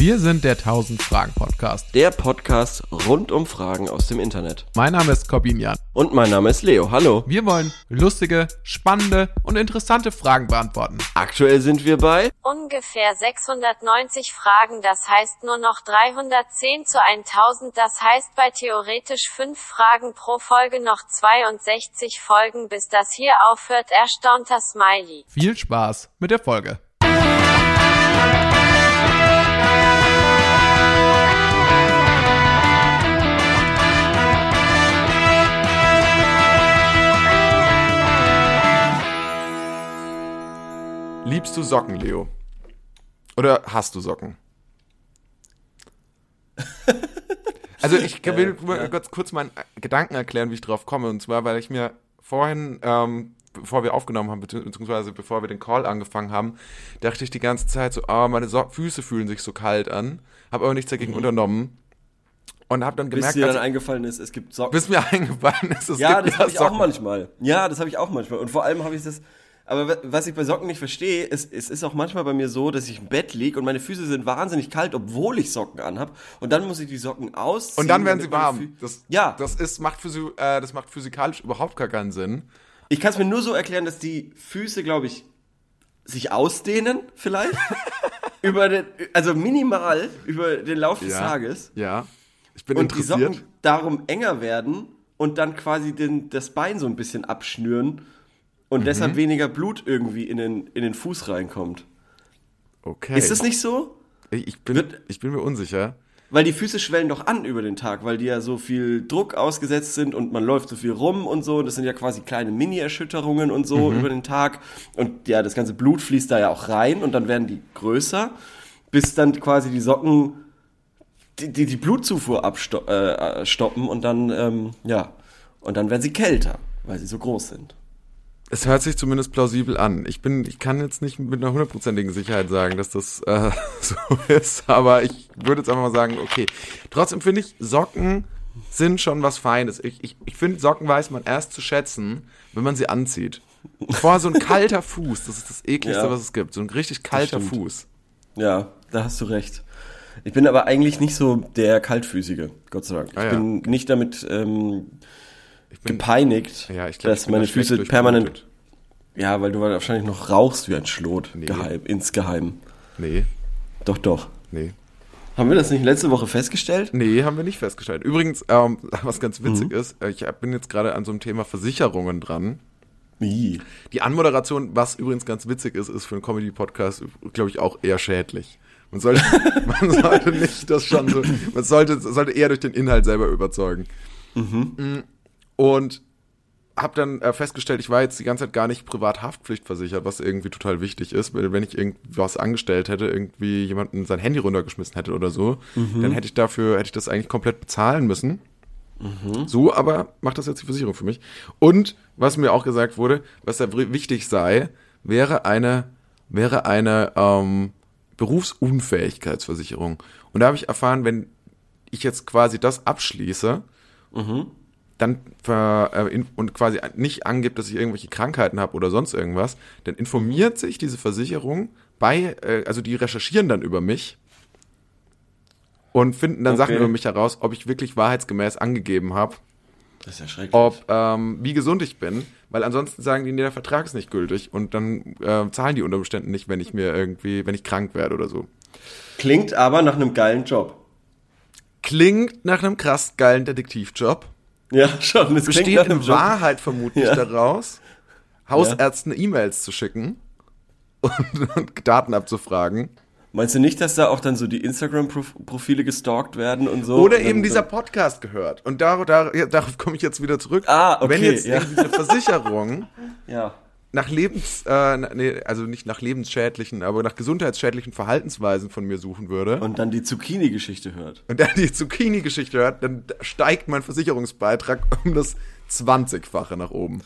Wir sind der 1000 Fragen Podcast. Der Podcast rund um Fragen aus dem Internet. Mein Name ist Corbin Jan. Und mein Name ist Leo. Hallo. Wir wollen lustige, spannende und interessante Fragen beantworten. Aktuell sind wir bei ungefähr 690 Fragen, das heißt nur noch 310 zu 1000, das heißt bei theoretisch 5 Fragen pro Folge noch 62 Folgen, bis das hier aufhört, erstaunter Smiley. Viel Spaß mit der Folge. Liebst du Socken, Leo? Oder hast du Socken? Also ich will ja. ganz kurz meinen Gedanken erklären, wie ich drauf komme. Und zwar, weil ich mir vorhin, ähm, bevor wir aufgenommen haben, beziehungsweise bevor wir den Call angefangen haben, dachte ich die ganze Zeit so, ah, meine so Füße fühlen sich so kalt an. Habe aber nichts dagegen unternommen. Und habe dann bis gemerkt, dir dann als- eingefallen ist, es gibt Socken. bis mir eingefallen ist, es ja, gibt das habe ich auch manchmal. Ja, das habe ich auch manchmal. Und vor allem habe ich das. Aber wa- was ich bei Socken nicht verstehe, ist, es ist auch manchmal bei mir so, dass ich im Bett liege und meine Füße sind wahnsinnig kalt, obwohl ich Socken anhab. Und dann muss ich die Socken ausziehen. Und dann werden sie warm. Das, ja, das ist, macht, physi äh, das macht physikalisch überhaupt gar keinen Sinn. ich kann es mir nur so erklären, dass die Füße, glaube ich, sich ausdehnen, vielleicht. über den, also minimal über den Lauf des Tages. Ja. Ich bin Und die interessiert. Socken darum enger werden und dann quasi den, das Bein so ein bisschen abschnüren und deshalb weniger Blut irgendwie in den, in den Fuß reinkommt. okay. Ist das nicht so? Ich, bin, Wird- ich bin mir unsicher. Weil die Füße schwellen doch an über den Tag, weil die ja so viel Druck ausgesetzt sind und man läuft so viel rum und so. Das sind ja quasi kleine Mini-Erschütterungen und so über den Tag. Und ja, das ganze Blut fließt da ja auch rein und dann werden die größer, bis dann quasi die Socken die, die, die Blutzufuhr abstoppen äh, stoppen und dann, ähm, ja, und dann werden sie kälter, weil sie so groß sind. Es hört sich zumindest plausibel an. Ich bin, ich kann jetzt nicht mit einer hundertprozentigen Sicherheit sagen, dass das äh, so ist, aber ich würde jetzt einfach mal sagen, okay. Trotzdem finde ich, Socken sind schon was Feines. Ich, ich, ich finde, Socken weiß man erst zu schätzen, wenn man sie anzieht. Vorher so ein kalter Fuß, das ist das ekligste, Ja. was es gibt. So ein richtig kalter. Fuß. Ja, da hast du recht. Ich bin aber eigentlich nicht so der Kaltfüßige, Gott sei Dank. Ich Ah, ja. bin nicht damit ähm, bin, gepeinigt, ja, ich glaube, dass meine Füße permanent. Ja, weil du wahrscheinlich noch rauchst wie ein Schlot. Nee. Geheim, insgeheim. Nee, Doch, doch. nee. Haben wir das nicht letzte Woche festgestellt? Nee, haben wir nicht festgestellt. Übrigens, ähm, was ganz witzig Mhm. ist, äh, ich bin jetzt gerade an so einem Thema Versicherungen dran. Wie? Die Anmoderation, was übrigens ganz witzig ist, ist für einen Comedy-Podcast, glaube ich, auch eher schädlich. Man sollte, man sollte nicht das schon so, man sollte, sollte eher durch den Inhalt selber überzeugen. Mm, Und habe dann äh, festgestellt, ich war jetzt die ganze Zeit gar nicht privat haftpflichtversichert, was irgendwie total wichtig ist, weil wenn ich irgendwas angestellt hätte, irgendwie jemanden sein Handy runtergeschmissen hätte oder so, dann hätte ich dafür, hätte ich das eigentlich komplett bezahlen müssen. So, aber macht das jetzt die Versicherung für mich. Und was mir auch gesagt wurde, was da wi- wichtig sei, wäre eine, wäre eine ähm, Berufsunfähigkeitsversicherung. Und da habe ich erfahren, wenn ich jetzt quasi das abschließe, dann ver, äh, in, und quasi nicht angibt, dass ich irgendwelche Krankheiten habe oder sonst irgendwas, dann informiert sich diese Versicherung bei, äh, also die recherchieren dann über mich und finden dann Sachen Okay. über mich heraus, ob ich wirklich wahrheitsgemäß angegeben habe, Das ist ja schrecklich. ob ähm, wie gesund ich bin, weil ansonsten sagen die, nee, der Vertrag ist nicht gültig und dann äh, zahlen die unter Umständen nicht, wenn ich mir irgendwie, wenn ich krank werde oder so. Klingt aber nach einem geilen Job. Klingt nach einem krass geilen Detektivjob. Ja, schon. Es Besteht Job. Wahrheit vermutlich Ja. daraus, Hausärzten E-Mails zu schicken und, und Daten abzufragen. Meinst du nicht, dass da auch dann so die Instagram-Profile gestalkt werden und so? Oder Und eben dann- dieser Podcast gehört. Und dar, ja, darauf komme ich jetzt wieder zurück. Ah, okay, Wenn jetzt ja. eine Versicherung Ja. Nach Lebens, äh, nee, also nicht nach lebensschädlichen, aber nach gesundheitsschädlichen Verhaltensweisen von mir suchen würde Und dann die Zucchini-Geschichte hört. und dann die Zucchini-Geschichte hört, dann steigt mein Versicherungsbeitrag um das 20-fache nach oben.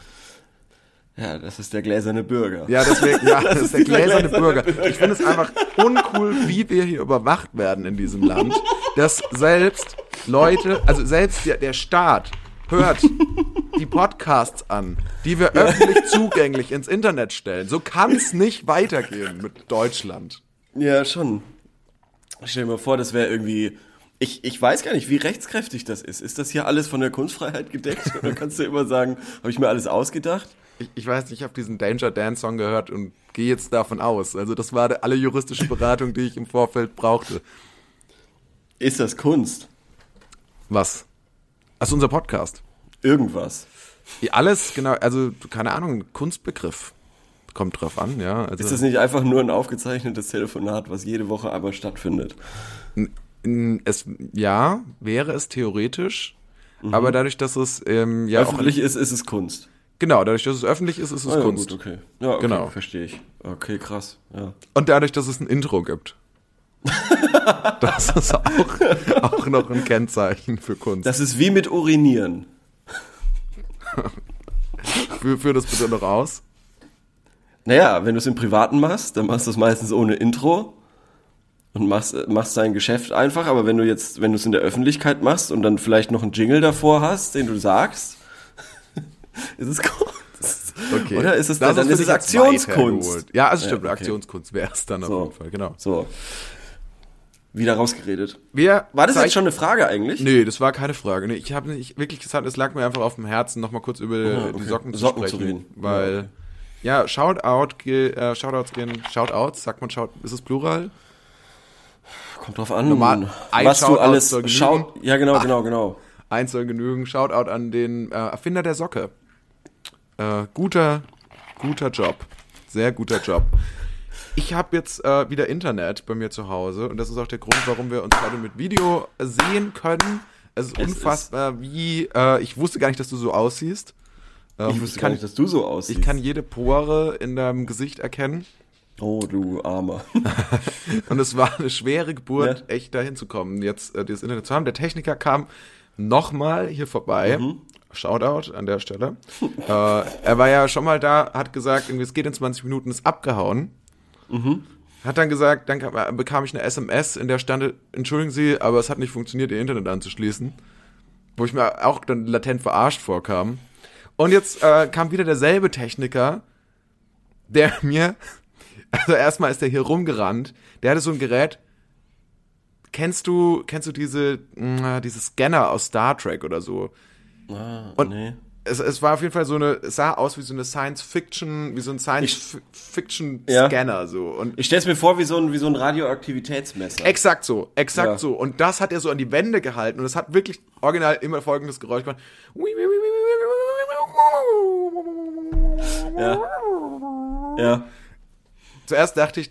Ja, das ist der gläserne Bürger. Ja, deswegen, ja, das, ist der gläserne gläserne Bürger. Ich finde es einfach uncool, wie wir hier überwacht werden in diesem Land, dass selbst Leute, also selbst der, der Staat hört die Podcasts an, die wir öffentlich zugänglich ins Internet stellen. So kann es nicht weitergehen mit Deutschland. Ja, schon. Stell dir mal vor, das wäre irgendwie. Ich, ich weiß gar nicht, wie rechtskräftig das ist. Ist das hier alles von der Kunstfreiheit gedeckt? Oder kannst du immer sagen, habe ich mir alles ausgedacht? Ich, ich weiß nicht, ich habe diesen Danger Dance Song gehört und gehe jetzt davon aus. Also das war alle juristische Beratung, die ich im Vorfeld brauchte. Ist das Kunst? Was? Also unser Podcast. Irgendwas. Alles, genau, also keine Ahnung, Kunstbegriff. Kommt drauf an, ja. Also, Ist das nicht einfach nur ein aufgezeichnetes Telefonat, was jede Woche aber stattfindet? es, ja, wäre es theoretisch, aber dadurch, dass es ähm, ja auch, Öffentlich ist, ist es Kunst. genau, dadurch, dass es öffentlich ist, ist es Ah, ja, Kunst. gut, okay. Ja, okay, Genau. verstehe ich. Okay, krass. Ja. Und dadurch, dass es ein Intro gibt. das ist auch, auch noch ein Kennzeichen für Kunst. Das ist wie mit Urinieren. Führ, führ das bitte noch aus. Naja, wenn du es im Privaten machst, dann machst du es meistens ohne Intro und machst, machst dein Geschäft einfach, aber wenn du jetzt, wenn du es in der Öffentlichkeit machst und dann vielleicht noch einen Jingle davor hast, den du sagst, ist es Kunst. Okay. Oder ist es Das dann, ist es Aktionskunst. Ja, also stimmt, okay. Aktionskunst wäre es dann auf So. jeden Fall, genau. So. Wieder rausgeredet. Wir War das jetzt schon eine Frage eigentlich? Nee, das war keine Frage. Nee, ich habe nicht wirklich gesagt, es lag mir einfach auf dem Herzen, nochmal kurz über die okay. Socken zu Socken zu sprechen. reden. Weil, ja, Shoutout, ge- äh, Shoutouts gehen, Shoutouts, sagt man Shout, ist es Plural? Kommt drauf an, Normal- was du Shoutout alles soll genügen. schau. Ja, genau, genau, genau. Eins soll genügen. Shoutout an den äh, Erfinder der Socke. Äh, guter, guter Job. Sehr guter Job. Ich habe jetzt äh, wieder Internet bei mir zu Hause und das ist auch der Grund, warum wir uns heute mit Video sehen können. Es ist Es unfassbar, wie äh, ich wusste gar nicht, dass du so aussiehst. Ähm, Ich wusste kann, gar nicht, dass du so aussiehst. ich kann jede Pore in deinem Gesicht erkennen oh, du Armer. und es war eine schwere Geburt, Ja. echt dahin zu kommen, jetzt äh, dieses Internet zu haben. Der Techniker kam nochmal hier vorbei. Mhm. Shoutout an der Stelle. äh, er war ja schon mal da, hat gesagt, irgendwie, es geht in 20 Minuten, ist abgehauen. Mhm. Hat dann gesagt, dann kam, äh, bekam ich eine SMS, in der stand, entschuldigen Sie, aber es hat nicht funktioniert, Ihr Internet anzuschließen. Wo ich mir auch dann latent verarscht vorkam. Und jetzt äh, kam wieder derselbe Techniker, der mir, also erstmal ist der hier rumgerannt, der hatte so ein Gerät, kennst du, kennst du diese, mh, diese Scanner aus Star Trek oder so? Ah, Und- nee. Es, es war auf jeden Fall so eine, es sah aus wie so eine Science-Fiction, wie so ein Ja. Science-Fiction-Scanner so. Und Ich stell's mir vor wie so ein, wie so ein Radioaktivitätsmesser. Exakt so, exakt Ja. so. Und das hat er so an die Wände gehalten und es hat wirklich original immer folgendes Geräusch gemacht. Ja. Ja. Zuerst dachte ich,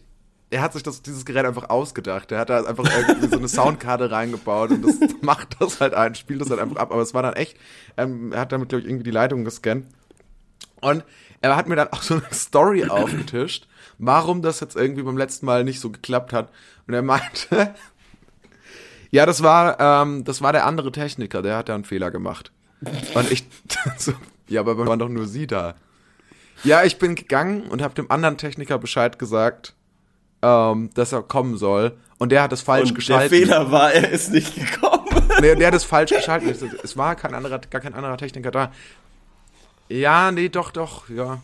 er hat sich das, dieses Gerät einfach ausgedacht. Er hat da einfach irgendwie so eine Soundkarte reingebaut und das macht das halt ein, spielt das halt einfach ab. Aber es war dann echt, ähm, er hat damit, glaube ich, irgendwie die Leitung gescannt. Und er hat mir dann auch so eine Story aufgetischt, warum das jetzt irgendwie beim letzten Mal nicht so geklappt hat. Und er meinte, ja, das war, ähm, das war der andere Techniker, der hat da einen Fehler gemacht. Und ich, so, ja, aber waren doch nur Sie da. Ja, ich bin gegangen und habe dem anderen Techniker Bescheid gesagt, ähm, dass er kommen soll. Und der hat es falsch Und der geschaltet. Fehler war, er ist nicht gekommen. Nee, der hat es falsch geschaltet. Ich Es war kein anderer, gar kein anderer Techniker da. Ja, nee, doch, doch, ja.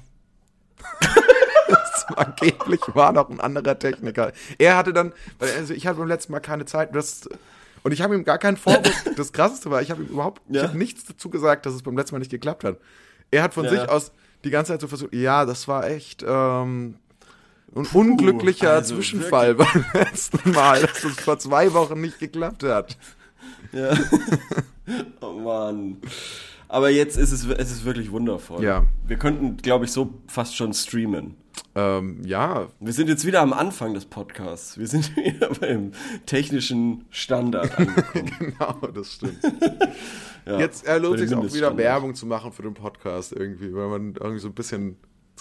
Angeblich war noch ein anderer Techniker. Er hatte dann, also ich hatte beim letzten Mal keine Zeit, das, und ich habe ihm gar keinen Vorwurf. Das Krasseste war, ich habe ihm überhaupt, ich Ja. habe nichts dazu gesagt, dass es beim letzten Mal nicht geklappt hat. Er hat von Ja. sich aus die ganze Zeit so versucht, ja, das war echt ähm, ein unglücklicher also Zwischenfall beim letzten Mal, dass es vor zwei Wochen nicht geklappt hat. Ja. oh Mann. Aber jetzt ist es, es ist wirklich wundervoll. Ja. Wir könnten, glaube ich, so fast schon streamen. Ähm, ja, Wir sind jetzt wieder am Anfang des Podcasts. Wir sind wieder beim technischen Standard angekommen. genau, das stimmt. Ja, Jetzt äh, lohnt bei den sich auch wieder. Werbung zu machen für den Podcast irgendwie, weil man irgendwie so ein bisschen,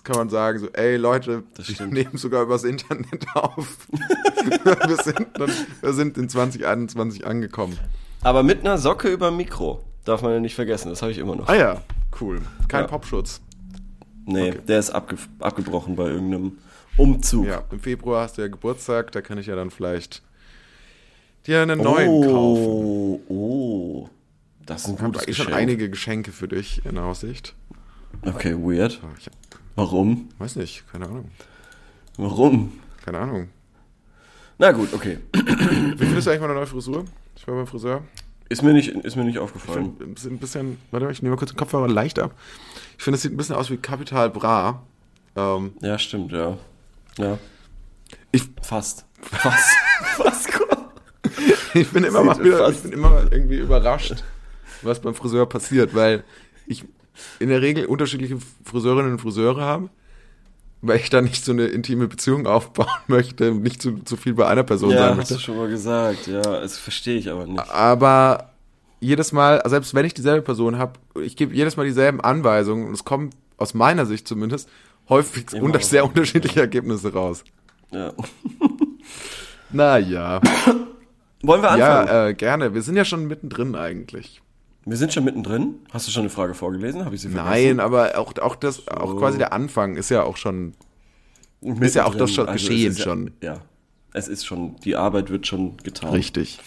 kann man sagen so, ey Leute, Das wir stimmt. nehmen sogar übers Internet auf. wir, sind dann, wir sind in 2021 angekommen. Aber mit einer Socke über Mikro. Darf man ja nicht vergessen, das habe ich immer noch. Ah ja, cool. Kein Ja. Popschutz. Nee, okay. der ist abge abgebrochen bei irgendeinem Umzug. Ja, im Februar hast du ja Geburtstag, da kann ich ja dann vielleicht dir einen neuen kaufen. oh, oh. Das ist ein Ich habe einige Geschenke für dich in Aussicht. Okay, weird. Ich hab, Warum? weiß nicht, keine Ahnung. Warum? Keine Ahnung. Na gut, okay. Wie findest du eigentlich meine neue Frisur? Ich war beim Friseur. Ist mir nicht, ist mir nicht Ich aufgefallen. finde ein bisschen, ein bisschen, warte mal, ich nehme mal kurz den Kopfhörer leicht ab. Ich finde, es sieht ein bisschen aus wie Capital Bra. Ähm, Ja, stimmt, ja. Ja. ich, Fast. Fast. Fast. ich bin immer mal wieder, ich bin immer mal irgendwie überrascht, was beim Friseur passiert, weil ich in der Regel unterschiedliche Friseurinnen und Friseure habe, weil ich da nicht so eine intime Beziehung aufbauen möchte, nicht zu, zu viel bei einer Person Ja, sein hast du möchte. schon mal gesagt. Ja, das verstehe ich aber nicht. Aber jedes Mal, selbst wenn ich dieselbe Person habe, ich gebe jedes Mal dieselben Anweisungen und es kommen aus meiner Sicht zumindest häufig unter, sehr unterschiedliche Ergebnisse raus. Ja. Naja. Wollen wir anfangen? Ja, äh, gerne. Wir sind ja schon mittendrin eigentlich. Wir sind schon mittendrin. Hast du schon eine Frage vorgelesen? Habe ich sie vergessen? Nein, aber auch, auch das, auch quasi der Anfang ist ja auch schon. Mittendrin. ist ja auch das schon es geschehen ja, schon. Ja. Es ist schon, die Arbeit wird schon getan. Richtig.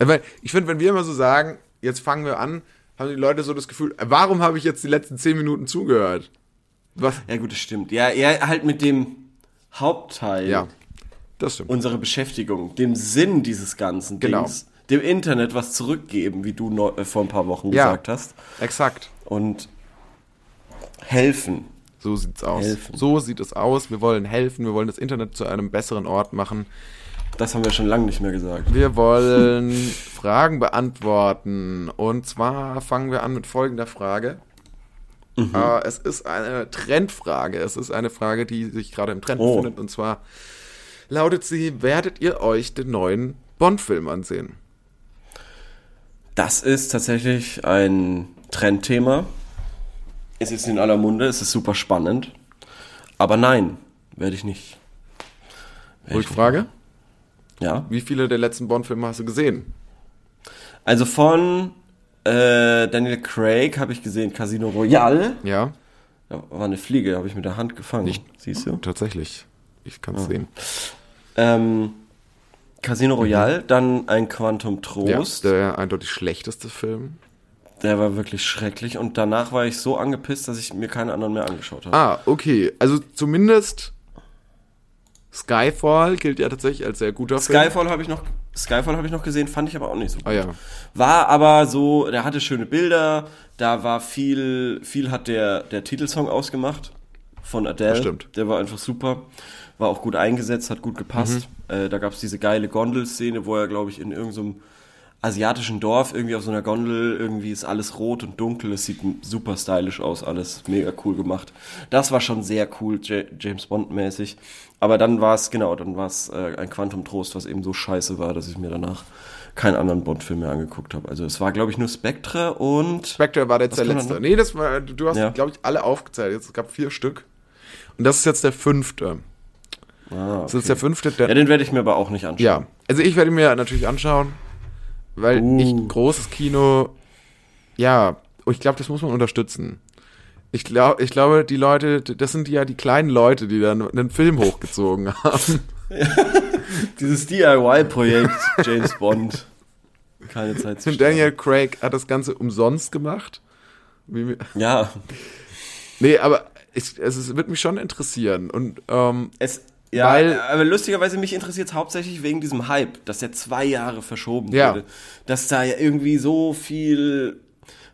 Aber ich finde, wenn wir immer so sagen, jetzt fangen wir an, haben die Leute so das Gefühl, warum habe ich jetzt die letzten zehn Minuten zugehört? Was? Ja, gut, das stimmt. Ja, ja, halt mit dem Hauptteil Ja, das stimmt. unserer Beschäftigung, dem Sinn dieses ganzen Genau. Dings, dem Internet was zurückgeben, wie du neu, äh, vor ein paar Wochen Ja. gesagt hast. Exakt. Und helfen. So sieht's aus. Helfen. So sieht es aus. Wir wollen helfen. Wir wollen das Internet zu einem besseren Ort machen. Das haben wir schon lange nicht mehr gesagt. Wir wollen Fragen beantworten. Und zwar fangen wir an mit folgender Frage. Äh, es ist eine Trendfrage. Es ist eine Frage, die sich gerade im Trend Oh. befindet. Und zwar lautet sie: Werdet ihr euch den neuen Bond-Film ansehen? Das ist tatsächlich ein Trendthema. Es ist in aller Munde, es ist super spannend. Aber nein, werde ich nicht. Rückfrage: Ja. Wie viele der letzten Bond-Filme hast du gesehen? Also von äh, Daniel Craig habe ich gesehen Casino Royale. Ja, Da war eine Fliege, habe ich mit der Hand gefangen. Nicht- Siehst du? tatsächlich. Ich kann es sehen. Ähm, Casino Royale, dann ein Quantum Ja, Trost. der eindeutig schlechteste Film. der war wirklich schrecklich. Und danach war ich so angepisst, dass ich mir keine anderen mehr angeschaut habe. Ah, okay. Also zumindest Skyfall gilt ja tatsächlich als sehr guter Film. Skyfall habe ich noch, Skyfall habe ich noch gesehen, fand ich aber auch nicht so gut. Ah ja. War aber so, der hatte schöne Bilder, da war viel, viel hat der, der Titelsong ausgemacht von Adele. Das stimmt. Der war einfach super. War auch gut eingesetzt, hat gut gepasst. Mhm. Äh, da gab's diese geile Gondelszene, wo er, glaube ich, in irgendeinem asiatischen Dorf irgendwie auf so einer Gondel, irgendwie ist alles rot und dunkel, es sieht super stylisch aus, alles mega cool gemacht. Das war schon sehr cool, J James Bond mäßig. Aber dann war es, genau, dann war es äh, ein Quantum Trost, was eben so scheiße war, dass ich mir danach keinen anderen Bond-Film mehr angeguckt habe. Also es war, glaube ich, nur Spectre und Spectre war jetzt der letzte. Nee, das war, du hast, Ja. glaube ich, alle aufgezählt. Jetzt, es gab vier Stück. Und das ist jetzt der fünfte. Ah, Das ist der fünfte. Der, Ja, den werde ich mir aber auch nicht anschauen. ja, also ich werde mir natürlich anschauen, weil Uh. ich großes Kino, ja, und ich glaube, das muss man unterstützen. Ich glaube, ich glaube, die Leute, das sind ja die kleinen Leute, die dann einen Film hochgezogen haben. Dieses DIY-Projekt James Bond. Keine Zeit zu Und Daniel Craig hat das Ganze umsonst gemacht. Ja, nee, aber ich, es ist, wird mich schon interessieren. Und ähm, es. Ja, Weil- aber lustigerweise mich interessiert es hauptsächlich wegen diesem Hype, dass der zwei Jahre verschoben Ja. wurde. Dass da ja irgendwie so viel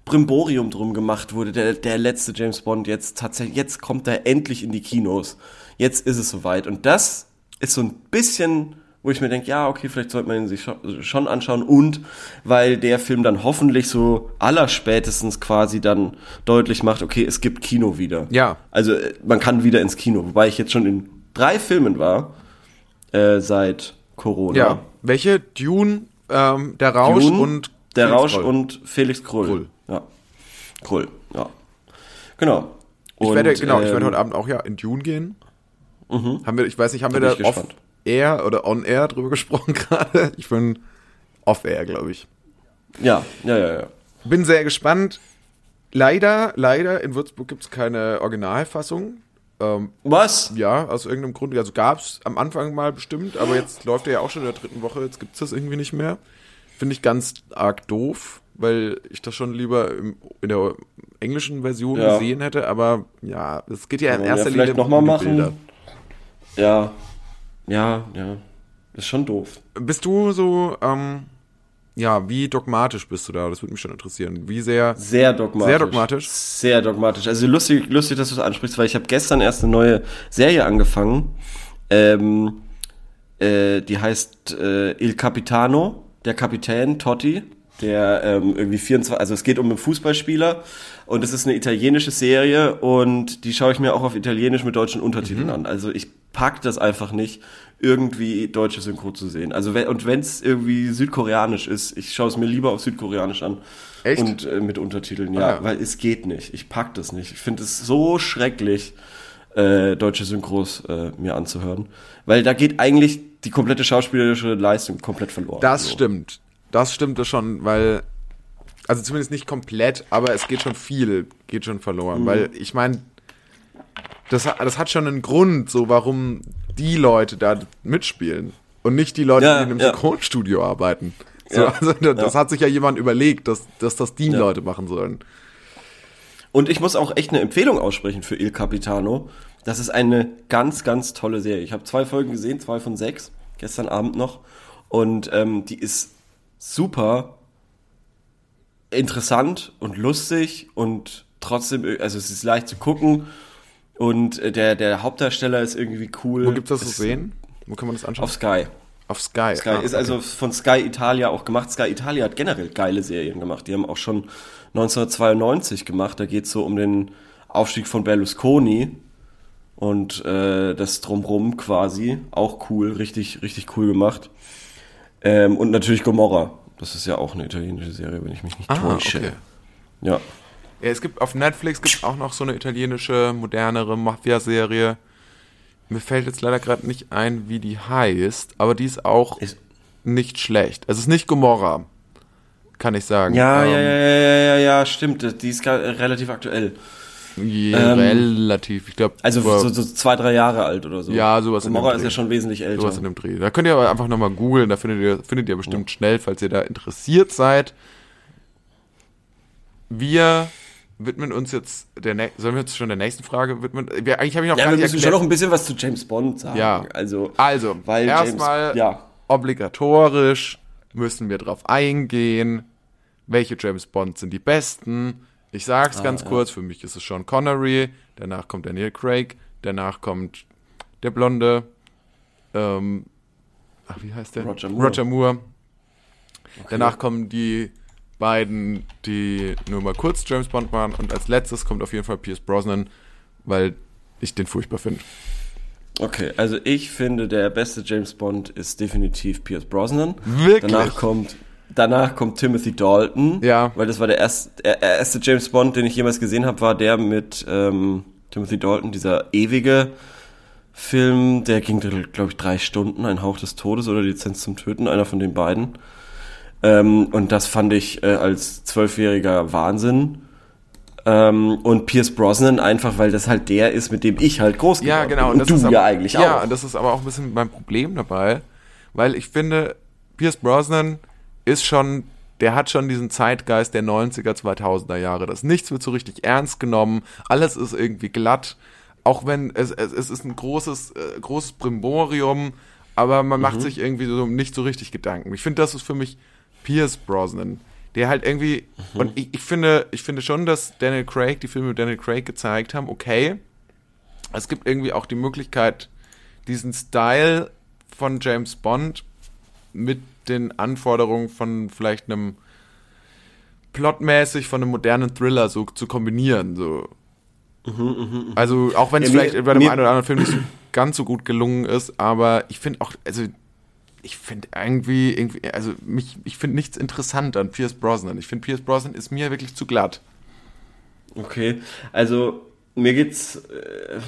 Brimborium drum gemacht wurde. Der, der letzte James Bond jetzt tatsächlich, jetzt kommt er endlich in die Kinos. Jetzt ist es soweit. Und das ist so ein bisschen, wo ich mir denke, ja, okay, vielleicht sollte man ihn sich schon, schon anschauen. Und weil der Film dann hoffentlich so allerspätestens quasi dann deutlich macht, okay, es gibt Kino wieder. Ja. Also äh, man kann wieder ins Kino. Wobei ich jetzt schon in drei Filmen war äh, seit Corona. ja, welche? Dune, ähm, Der Rausch Dune, und der Felix Rausch Kroll. und Felix Krull. Krull. Ja. Krull, ja. Genau. Ich Und, werde, genau, ich werde ähm, heute Abend auch ja in Dune gehen. Haben wir, ich weiß nicht, haben Da wir da ich off air oder on air drüber gesprochen gerade? Ich bin off air, glaube ich. Ja, ja, ja, ja. Bin sehr gespannt. Leider, leider, in Würzburg gibt es keine Originalfassung. Ähm, Was? ja, aus irgendeinem Grund. Also gab es am Anfang mal bestimmt, aber jetzt läuft er ja auch schon in der dritten Woche. Jetzt gibt es das irgendwie nicht mehr. Finde ich ganz arg doof, weil ich das schon lieber im, in der englischen Version Ja. gesehen hätte. Aber ja, es geht ja in erster ja Linie noch mal um machen. Bilder. Ja. Ja, ja. ist schon doof. Bist du so, ähm, ja, wie dogmatisch bist du da? Das würde mich schon interessieren. Wie sehr. Sehr dogmatisch. Sehr dogmatisch? Sehr dogmatisch. Also lustig, lustig, dass du das ansprichst, weil ich habe gestern erst eine neue Serie angefangen. Ähm, äh, die heißt äh, Il Capitano, der Kapitän Totti, der ähm, irgendwie 24, also es geht um einen Fußballspieler und es ist eine italienische Serie und die schaue ich mir auch auf Italienisch mit deutschen Untertiteln an. Also ich pack das einfach nicht, irgendwie deutsche Synchro zu sehen. Also wenn, und wenn es irgendwie südkoreanisch ist, ich schaue es mir lieber auf südkoreanisch an. Echt? Und äh, mit Untertiteln, ja, Ah, ja. weil es geht nicht. Ich pack das nicht. Ich finde es so schrecklich, äh, deutsche Synchros äh, mir anzuhören. Weil da geht eigentlich die komplette schauspielerische Leistung komplett verloren. Das So. stimmt. Das stimmt das schon, weil. Also zumindest nicht komplett, aber es geht schon viel, geht schon verloren. Weil ich meine, das, hat- das hat schon einen Grund, so warum die Leute da mitspielen. Und nicht die Leute, Ja, die in einem ja. Synchronstudio arbeiten. So, Ja, also, das hat sich ja jemand überlegt, dass, dass das die Leute machen sollen. Und ich muss auch echt eine Empfehlung aussprechen für Il Capitano. Das ist eine ganz, ganz tolle Serie. Ich habe zwei Folgen gesehen, zwei von sechs, gestern Abend noch. Und ähm, die ist super interessant und lustig und trotzdem, also es ist leicht zu gucken. Und äh, der, der Hauptdarsteller ist irgendwie cool. Wo gibt's das zu Es- sehen? Wo kann man das anschauen? Auf Sky. Auf Sky. Sky Ah, ist okay. also von Sky Italia auch gemacht. Sky Italia hat generell geile Serien gemacht. Die haben auch schon 1992 gemacht. Da geht es so um den Aufstieg von Berlusconi und äh, das drumrum quasi. Auch cool, richtig, richtig cool gemacht. Ähm, und natürlich Gomorra. Das ist ja auch eine italienische Serie, wenn ich mich nicht Ah, täusche. okay. Ja. Ja, es gibt auf Netflix gibt auch noch so eine italienische, modernere Mafia-Serie. Mir fällt jetzt leider gerade nicht ein, wie die heißt, aber die ist auch Ist- nicht schlecht. Es ist nicht Gomorra, kann ich sagen. Ja, Ähm, ja, ja, ja, ja, ja, ja, stimmt. Die ist äh, relativ aktuell. ja, Ähm, relativ. Ich glaube, Also so, so zwei, drei Jahre alt oder so. Ja, sowas in dem Gomorra ist Dreh. ja schon wesentlich älter. sowas in dem Dreh. Da könnt ihr aber einfach nochmal googeln, da findet ihr, findet ihr bestimmt schnell, falls ihr da interessiert seid. Wir widmen uns jetzt der sollen wir uns schon der nächsten Frage widmen? Wir, eigentlich habe ich noch Ja, wir müssen schon noch ein bisschen was zu James Bond sagen. Ja. Also, Also, weil erstmal ja. obligatorisch müssen wir drauf eingehen, welche James Bond sind die besten. Ich sag's Ah, ganz kurz, für mich ist es Sean Connery, danach kommt Daniel Craig, danach kommt der Blonde, ähm, ach, wie heißt der? Roger Moore. Roger Moore. Danach kommen die beiden, die nur mal kurz James Bond waren und als letztes kommt auf jeden Fall Pierce Brosnan, weil ich den furchtbar finde. Okay, also ich finde, der beste James Bond ist definitiv Pierce Brosnan. Wirklich? Danach kommt, danach kommt Timothy Dalton. Ja. Weil das war der erste, der erste James Bond, den ich jemals gesehen habe, war der mit ähm, Timothy Dalton, dieser ewige Film, der ging, glaube ich, drei Stunden, ein Hauch des Todes oder die Lizenz zum Töten, einer von den beiden. Ähm, und das fand ich äh, als Zwölfjähriger Wahnsinn. Ähm, und Pierce Brosnan einfach, weil das halt der ist, mit dem ich halt groß geworden Ja, genau. bin. Und das du ist aber, ja eigentlich ja, auch. und das ist aber auch ein bisschen mein Problem dabei, weil ich finde, Pierce Brosnan ist schon, der hat schon diesen Zeitgeist der 90er, 2000er Jahre. Das nichts wird so richtig ernst genommen, alles ist irgendwie glatt, auch wenn es, es, es ist ein großes, äh, großes Brimborium, aber man Mhm. macht sich irgendwie so nicht so richtig Gedanken. Ich finde, das ist für mich Pierce Brosnan, der halt irgendwie, Mhm. und ich, ich finde, ich finde schon, dass Daniel Craig, die Filme mit Daniel Craig gezeigt haben, okay, es gibt irgendwie auch die Möglichkeit, diesen Style von James Bond mit den Anforderungen von vielleicht einem plotmäßig von einem modernen Thriller so zu kombinieren. So. Also auch wenn es Ja, vielleicht bei dem einen oder anderen Film nicht so ganz so gut gelungen ist, aber ich finde auch, also ich finde irgendwie, irgendwie, also mich, ich finde nichts interessant an Pierce Brosnan. Ich finde Pierce Brosnan ist mir wirklich zu glatt. Okay, also mir geht's, äh,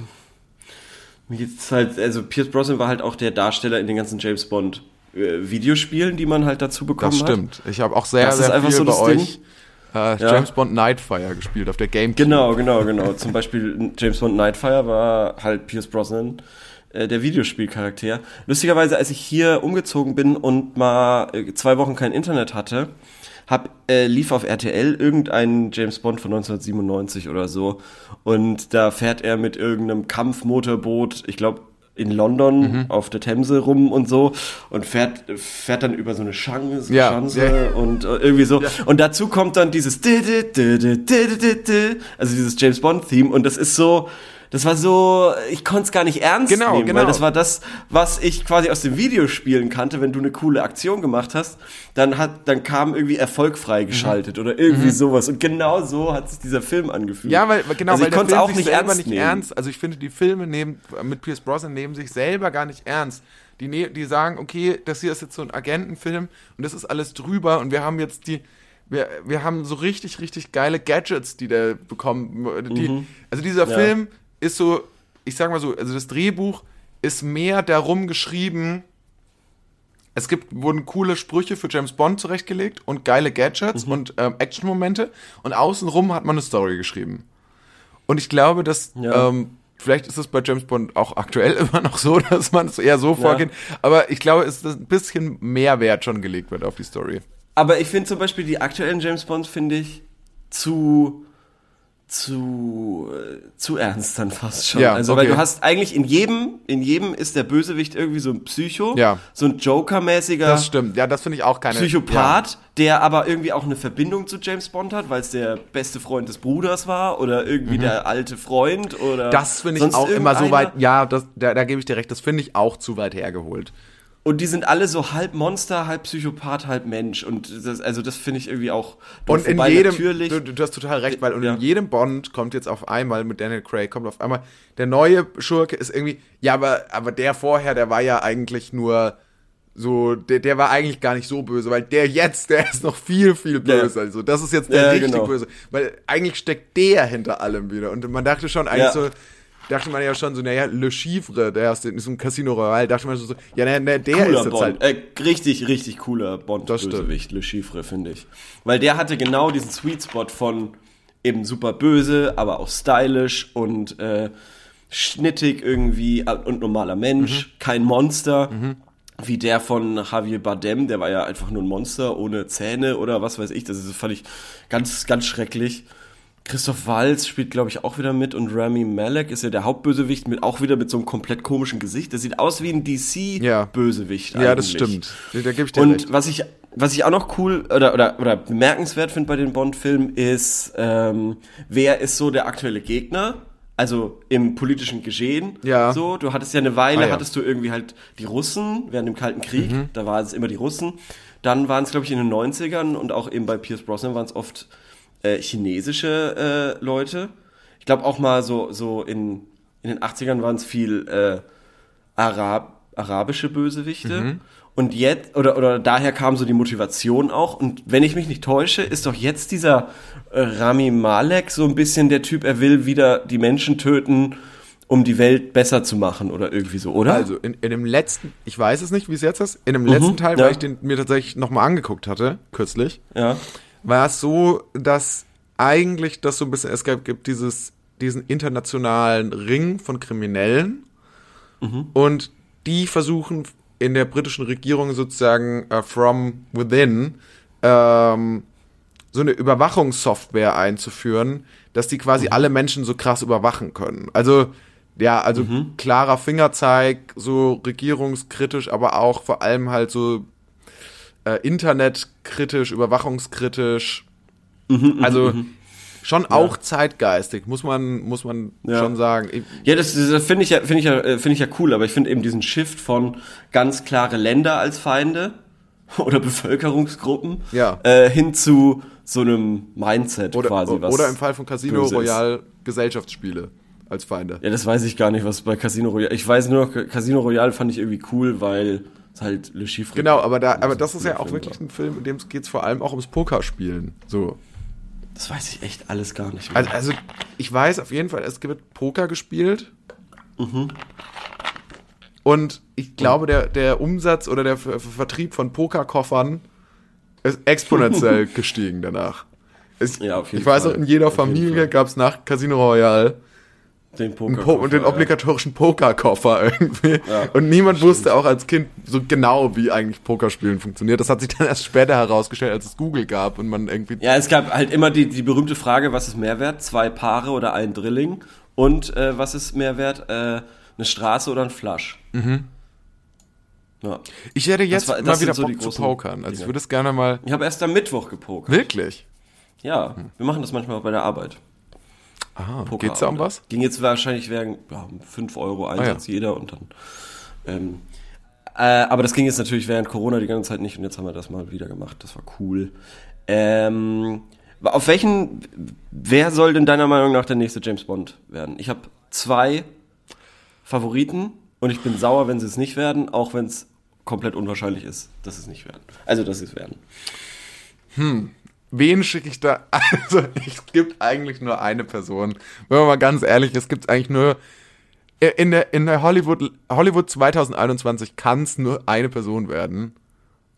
mir geht's halt, also Pierce Brosnan war halt auch der Darsteller in den ganzen James Bond äh, Videospielen, die man halt dazu bekommen Das hat. stimmt. Ich habe auch sehr, Das ist sehr einfach viel so bei das euch äh, Ja. James Bond Nightfire gespielt auf der Gamecube. Genau, genau, genau. Zum Beispiel James Bond Nightfire war halt Pierce Brosnan, äh, der Videospielcharakter. Lustigerweise, als ich hier umgezogen bin und mal äh, zwei Wochen kein Internet hatte, hab, äh, lief auf RTL irgendein James Bond von 1997 oder so. Und da fährt er mit irgendeinem Kampfmotorboot, ich glaube, in London Mhm. auf der Themse rum und so und fährt, fährt dann über so eine Schanze, Ja, Schanze ja. und äh, irgendwie so. Und dazu kommt dann dieses di- di- di- di- di- di- di- di, also dieses James Bond Theme und das ist so, das war so, ich konnte es gar nicht ernst Genau, nehmen, genau. weil das war das, was ich quasi aus den Videospielen kannte, wenn du eine coole Aktion gemacht hast, dann hat, dann kam irgendwie Erfolg freigeschaltet oder irgendwie sowas und genau so hat sich dieser Film angefühlt. Mhm. Ja, weil genau, also weil ich der konnte Film auch sich nicht selber ernst nicht nehmen. ernst. Also ich finde, die Filme nehmen mit Pierce Brosnan nehmen sich selber gar nicht ernst. Die, ne, die sagen, okay, das hier ist jetzt so ein Agentenfilm und das ist alles drüber und wir haben jetzt die, wir, wir haben so richtig, richtig geile Gadgets, die der bekommt. Die, Also dieser Mhm. Ja. Film ist so, ich sag mal so, also das Drehbuch ist mehr darum geschrieben, es gibt, wurden coole Sprüche für James Bond zurechtgelegt und geile Mhm. Gadgets und ähm, Action-Momente und außenrum hat man eine Story geschrieben. Und ich glaube, dass Ja. ähm, vielleicht ist es bei James Bond auch aktuell immer noch so, dass man es eher so vorgeht, aber ich glaube, es ist ein bisschen mehr Wert schon gelegt wird auf die Story. Aber ich finde zum Beispiel die aktuellen James Bonds finde ich zu zu äh, zu ernst dann fast schon. Ja, also weil okay. du hast eigentlich in jedem in jedem ist der Bösewicht irgendwie so ein Psycho, Ja. so ein Joker-mäßiger Das stimmt. Ja, das finde ich auch keine. Psychopath, der aber irgendwie auch eine Verbindung zu James Bond hat, weil es der beste Freund des Bruders war oder irgendwie der alte Freund oder Ja. Das finde ich auch immer so weit. Ja, das, da, da gebe ich dir recht. Das finde ich auch zu weit hergeholt. Und die sind alle so halb Monster, halb Psychopath, halb Mensch. Und das, also das finde ich irgendwie auch. Und in jedem, natürlich. du, du hast total recht, weil und Ja. in jedem Bond kommt jetzt auf einmal mit Daniel Craig kommt auf einmal der neue Schurke ist irgendwie ja, aber aber der vorher, der war ja eigentlich nur so der, der war eigentlich gar nicht so böse, weil der jetzt, der ist noch viel viel Ja. böser. Also das ist jetzt der Ja, richtig genau. böse, weil eigentlich steckt der hinter allem wieder und man dachte schon eigentlich Ja. so dachte man ja schon so, naja, Le Chiffre, der ist ein Casino Royale, dachte man so, so ja, na, na, der cooler ist jetzt halt Äh, richtig, richtig cooler. Bond-Bösewicht, Le Chiffre, finde ich. Weil der hatte genau diesen Sweet Spot von eben super böse, aber auch stylish und äh, schnittig irgendwie äh, und normaler Mensch, Mhm. kein Monster. Wie der von Javier Bardem, der war ja einfach nur ein Monster ohne Zähne oder was weiß ich. Das ist, fand ich ganz, ganz schrecklich. Christoph Waltz spielt, glaube ich, auch wieder mit und Rami Malek ist ja der Hauptbösewicht mit auch wieder mit so einem komplett komischen Gesicht. Das sieht aus wie ein Ja. DC-Bösewicht. Ja, das eigentlich. stimmt. Da gebe ich dir Und recht. was ich, was ich auch noch cool oder, oder, oder bemerkenswert finde bei den Bond-Filmen ist, ähm, wer ist so der aktuelle Gegner? Also im politischen Geschehen. Ja. So, du hattest ja eine Weile, Ah, ja. hattest du irgendwie halt die Russen während dem Kalten Krieg, Mhm. da waren es immer die Russen. Dann waren es, glaube ich, in den 90ern und auch eben bei Pierce Brosnan waren es oft äh, chinesische äh, Leute. Ich glaube auch mal so, so in, in den 80ern waren es viel äh, Arab, arabische Bösewichte. Mhm. Und jetzt, oder, oder daher kam so die Motivation auch. Und wenn ich mich nicht täusche, ist doch jetzt dieser äh, Rami Malek so ein bisschen der Typ, er will wieder die Menschen töten, um die Welt besser zu machen oder irgendwie so, oder? Also in, in dem letzten, ich weiß es nicht, wie es jetzt ist, in dem letzten Teil, Mhm. ja. weil ich den mir tatsächlich nochmal angeguckt hatte, kürzlich, ja. War es so, dass eigentlich das so ein bisschen, es gab, gibt dieses, diesen internationalen Ring von Kriminellen Mhm. und die versuchen in der britischen Regierung sozusagen äh, from within ähm, so eine Überwachungssoftware einzuführen, dass die Mhm. quasi alle Menschen so krass überwachen können. Also ja, also Mhm. klarer Fingerzeig, so regierungskritisch, aber auch vor allem halt so äh, internetkritisch, überwachungskritisch. Mhm, also schon auch zeitgeistig, muss man, muss man Ja. schon sagen. Ich, Ja, das, das finde ich ja, finde ich ja, äh, finde ich ja cool, aber ich finde eben diesen Shift von ganz klare Länder als Feinde oder Bevölkerungsgruppen Ja. äh, hin zu so einem Mindset oder, quasi. Was oder im Fall von Casino. Royale Gesellschaftsspiele als Feinde. Ja, das weiß ich gar nicht, was bei Casino Royale. Ich weiß nur, Casino Royale fand ich irgendwie cool, weil es halt Le Chiffre. Genau, aber da, aber das ist ja auch Film wirklich ein Film, in dem geht es vor allem auch ums Pokerspielen. So. Das weiß ich echt alles gar nicht mehr. Also, also ich weiß auf jeden Fall, es wird Poker gespielt. Mhm. Und ich glaube, der, der Umsatz oder der Ver Vertrieb von Pokerkoffern ist exponentiell gestiegen danach. Es, Ja, auf jeden ich weiß Fall. auch, in jeder Auf Familie gab es nach Casino Royale den einen Poker po und den obligatorischen Pokerkoffer irgendwie. Ja, und niemand wusste auch als Kind so genau, wie eigentlich Pokerspielen funktioniert. Das hat sich dann erst später herausgestellt, als es Google gab und man irgendwie Ja, es gab halt immer die, die berühmte Frage, was ist mehr wert? Zwei Paare oder ein Drilling? Und äh, was ist mehr wert? Äh, eine Straße oder ein Flush. Ja. Ich hätte jetzt war- das mal wieder so Bock die zu pokern. Also ich würde es gerne mal. Ich habe erst am Mittwoch gepokert. Wirklich? Ja, wir machen das manchmal auch bei der Arbeit. Ah, Pokerabende. geht's da um was? Ging jetzt wahrscheinlich wegen ja, 5 Euro Einsatz Ah, ja. jeder und dann. Ähm, äh, aber das ging jetzt natürlich während Corona die ganze Zeit nicht und jetzt haben wir das mal wieder gemacht. Das war cool. Ähm, auf welchen, wer soll denn deiner Meinung nach der nächste James Bond werden? Ich habe zwei Favoriten und ich bin sauer, wenn sie es nicht werden, auch wenn es komplett unwahrscheinlich ist, dass es nicht werden. Also, dass sie es werden. Wen schicke ich da? Also, es gibt eigentlich nur eine Person. Wenn man mal ganz ehrlich ist, es gibt eigentlich nur. In der, in der Hollywood, Hollywood 2021 kann es nur eine Person werden.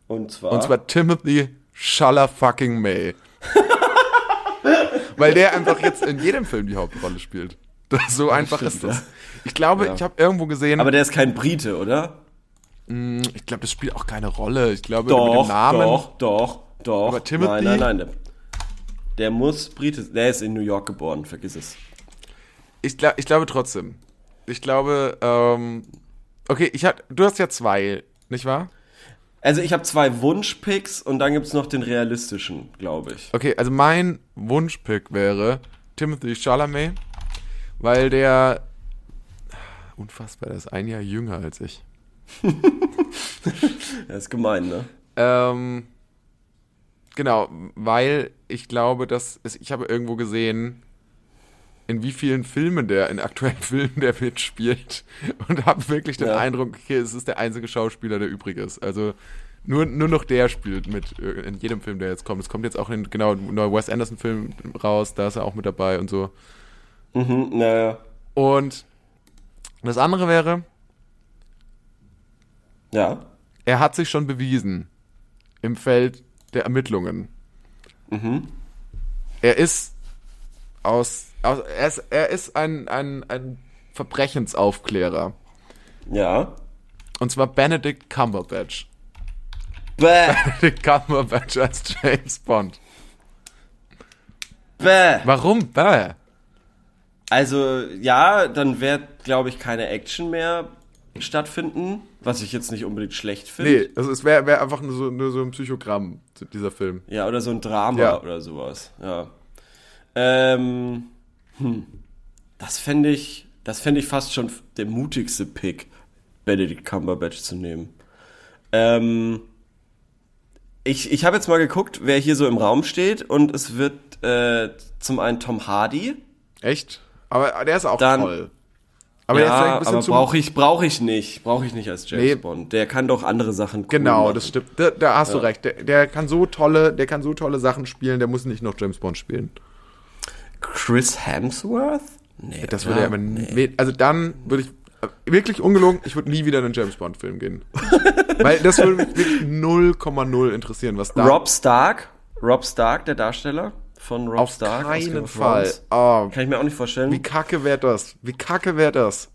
Und zwar. Und zwar Timothy Schaller fucking May. Weil der einfach jetzt in jedem Film die Hauptrolle spielt. Das, so einfach stimmt, ist das. ja. Ich glaube, Ja. ich habe irgendwo gesehen, aber der ist kein Brite, oder? ich glaube, das spielt auch keine Rolle. Ich glaube, mit Doch, dem Namen. doch, doch, doch. Aber Timothy- Nein, nein, nein. Der, der muss Brite, der ist in New York geboren, vergiss es. Ich, glaub, ich glaube trotzdem. Ich glaube, ähm, okay, ich hab, du hast ja zwei, nicht wahr? Also ich habe zwei Wunschpicks und dann gibt's noch den realistischen, glaube ich. Okay, also mein Wunschpick wäre Timothy Chalamet, weil der unfassbar, der ist ein Jahr jünger als ich. Das ist gemein, ne? Ähm, genau, weil ich glaube, dass es, ich habe irgendwo gesehen, in wie vielen Filmen der, in aktuellen Filmen der mitspielt und habe wirklich den Ja. Eindruck, okay, es ist der einzige Schauspieler, der übrig ist. Also nur, nur noch der spielt mit äh, in jedem Film, der jetzt kommt. Es kommt jetzt auch in, genau, neuer Wes Anderson-Film raus, da ist er auch mit dabei und so. Mhm, naja. Und das andere wäre, Ja. er hat sich schon bewiesen im Feld der Ermittlungen. Mhm. Er ist aus, aus er ist, er ist ein, ein, ein Verbrechensaufklärer. Ja. Und zwar Benedict Cumberbatch. Bäh, Benedict Cumberbatch als James Bond. bäh. Warum? Bäh. Also, ja, dann wird, glaube ich, keine Action mehr stattfinden, was ich jetzt nicht unbedingt schlecht finde. Nee, also es wäre wär einfach nur so, nur so ein Psychogramm, dieser Film. Ja, oder so ein Drama Ja. oder sowas. Ja. Ähm, hm. Das fände ich, das fände ich fast schon der mutigste Pick, Benedict Cumberbatch zu nehmen. Ähm, ich ich habe jetzt mal geguckt, wer hier so im Raum steht und es wird äh, zum einen Tom Hardy. Echt? Aber der ist auch Dann- toll. Aber ja, ein bisschen aber brauche ich, brauche ich nicht. Brauche ich nicht als James Nee. Bond. Der kann doch andere Sachen cool Genau, machen. das stimmt. Da, da hast du recht. Der, der kann so tolle, der kann so tolle Sachen spielen, der muss nicht noch James Bond spielen. Chris Hemsworth? Nee, Das würde ja aber nee. also dann würde ich äh, wirklich ungelogen, ich würde nie wieder in einen James Bond Film gehen. Weil das würde mich wirklich 0,0 interessieren, was da Rob Stark, Rob Stark, der Darsteller von Rob auf Stark. Game keinen Fall. Oh, Kann ich mir auch nicht vorstellen. wie kacke wäre das? Wie kacke wäre das?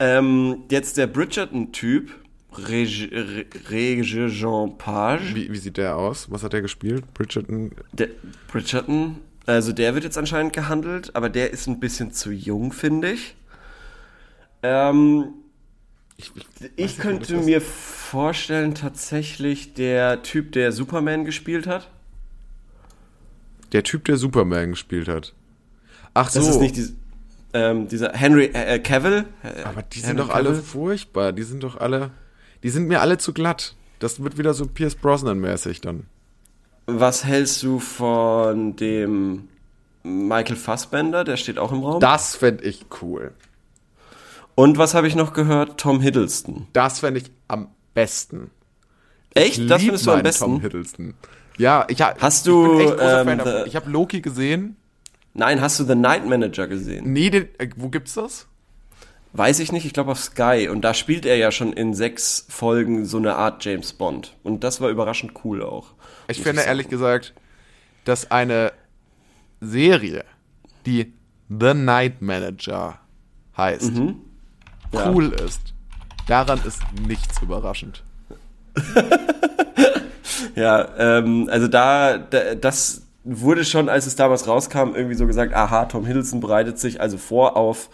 ähm, jetzt der Bridgerton-Typ, Reg- Re- Rege Jean Page, Wie, wie sieht der aus? Was hat der gespielt? Bridgerton? der Bridgerton, also der wird jetzt anscheinend gehandelt, aber der ist ein bisschen zu jung, finde ich. Ähm, ich, könnte ob ich mir vorstellen, tatsächlich der Typ, der Superman gespielt hat. Der Typ, der Superman gespielt hat. Ach so. Das ist nicht dies, ähm, dieser Henry äh, äh, Cavill. Äh, aber die Henry sind doch alle Cavill. furchtbar. Die sind doch alle. Die sind mir alle zu glatt. Das wird wieder so Pierce Brosnan-mäßig dann. Was hältst du von dem Michael Fassbender? Der steht auch im Raum. Das fände ich cool. Und was habe ich noch gehört? Tom Hiddleston. Das fände ich am besten. Echt? Das Lieb findest du am besten? Tom Hiddleston. Ja, ich, ha- Hast ich du, bin echt großer ähm, Fan davon. the- Ich habe Loki gesehen. Nein, hast du The Night Manager gesehen? Nee, den, äh, wo gibt's das? Weiß ich nicht, ich glaube auf Sky. Und da spielt er ja schon in sechs Folgen so eine Art James Bond. Und das war überraschend cool auch. Ich finde sagen. ehrlich gesagt, dass eine Serie, die The Night Manager heißt, Mhm. Ja. cool ist. Daran ist nichts überraschend. Ja, ähm, also da, da, das wurde schon, als es damals rauskam, irgendwie so gesagt, aha, Tom Hiddleston bereitet sich also vor auf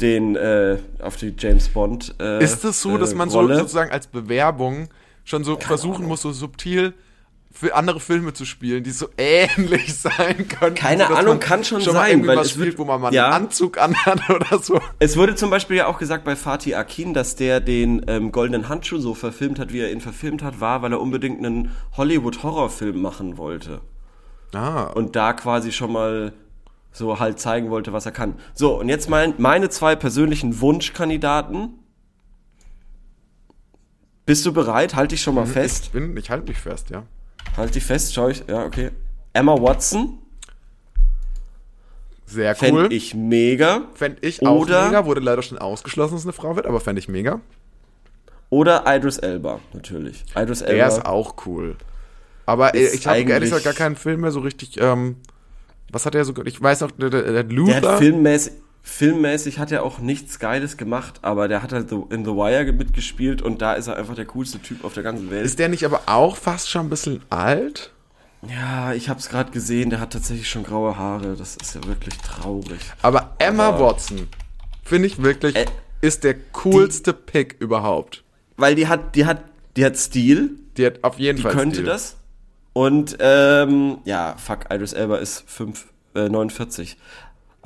den äh, auf die James Bond. Äh, Ist es so, dass man so sozusagen als Bewerbung schon so versuchen muss, so subtil für andere Filme zu spielen, die so ähnlich sein können? Keine so, Ahnung, kann schon schon mal sein, irgendwie weil es wird- spielt, wo man mal ja. einen Anzug anhat oder so. Es wurde zum Beispiel ja auch gesagt bei Fatih Akin, dass der den ähm, Goldenen Handschuh so verfilmt hat, wie er ihn verfilmt hat, war, weil er unbedingt einen Hollywood-Horrorfilm machen wollte. Ah, Und da quasi schon mal so halt zeigen wollte, was er kann. So, und jetzt mein, meine zwei persönlichen Wunschkandidaten. Bist du bereit? Halt dich schon mal fest. ich bin, ich halte mich fest, ja. Halt dich fest, schau ich. Ja, okay. Emma Watson Sehr fände cool. ich mega. Fände ich auch Oder- mega, wurde leider schon ausgeschlossen, dass es eine Frau wird, aber fände ich mega. Oder Idris Elba, natürlich. Idris Elba. Der ist auch cool. Aber äh, ich habe ehrlich gesagt gar keinen Film mehr so richtig, ähm, was hat er so, ich weiß noch, der, der, der Der Luther. hat filmmäßig, filmmäßig hat er auch nichts Geiles gemacht, aber der hat halt in The Wire mitgespielt und da ist er einfach der coolste Typ auf der ganzen Welt. ist der nicht aber auch fast schon ein bisschen alt? ja, ich hab's gerade gesehen, der hat tatsächlich schon graue Haare. Das ist ja wirklich traurig. Aber Emma Watson, finde ich wirklich, Äh, ist der coolste Pick überhaupt. Weil die hat, die hat, die hat Stil, Die hat auf jeden die Fall könnte Stil. das. Und ähm, ja, fuck, Idris Elba ist 5, äh, 49.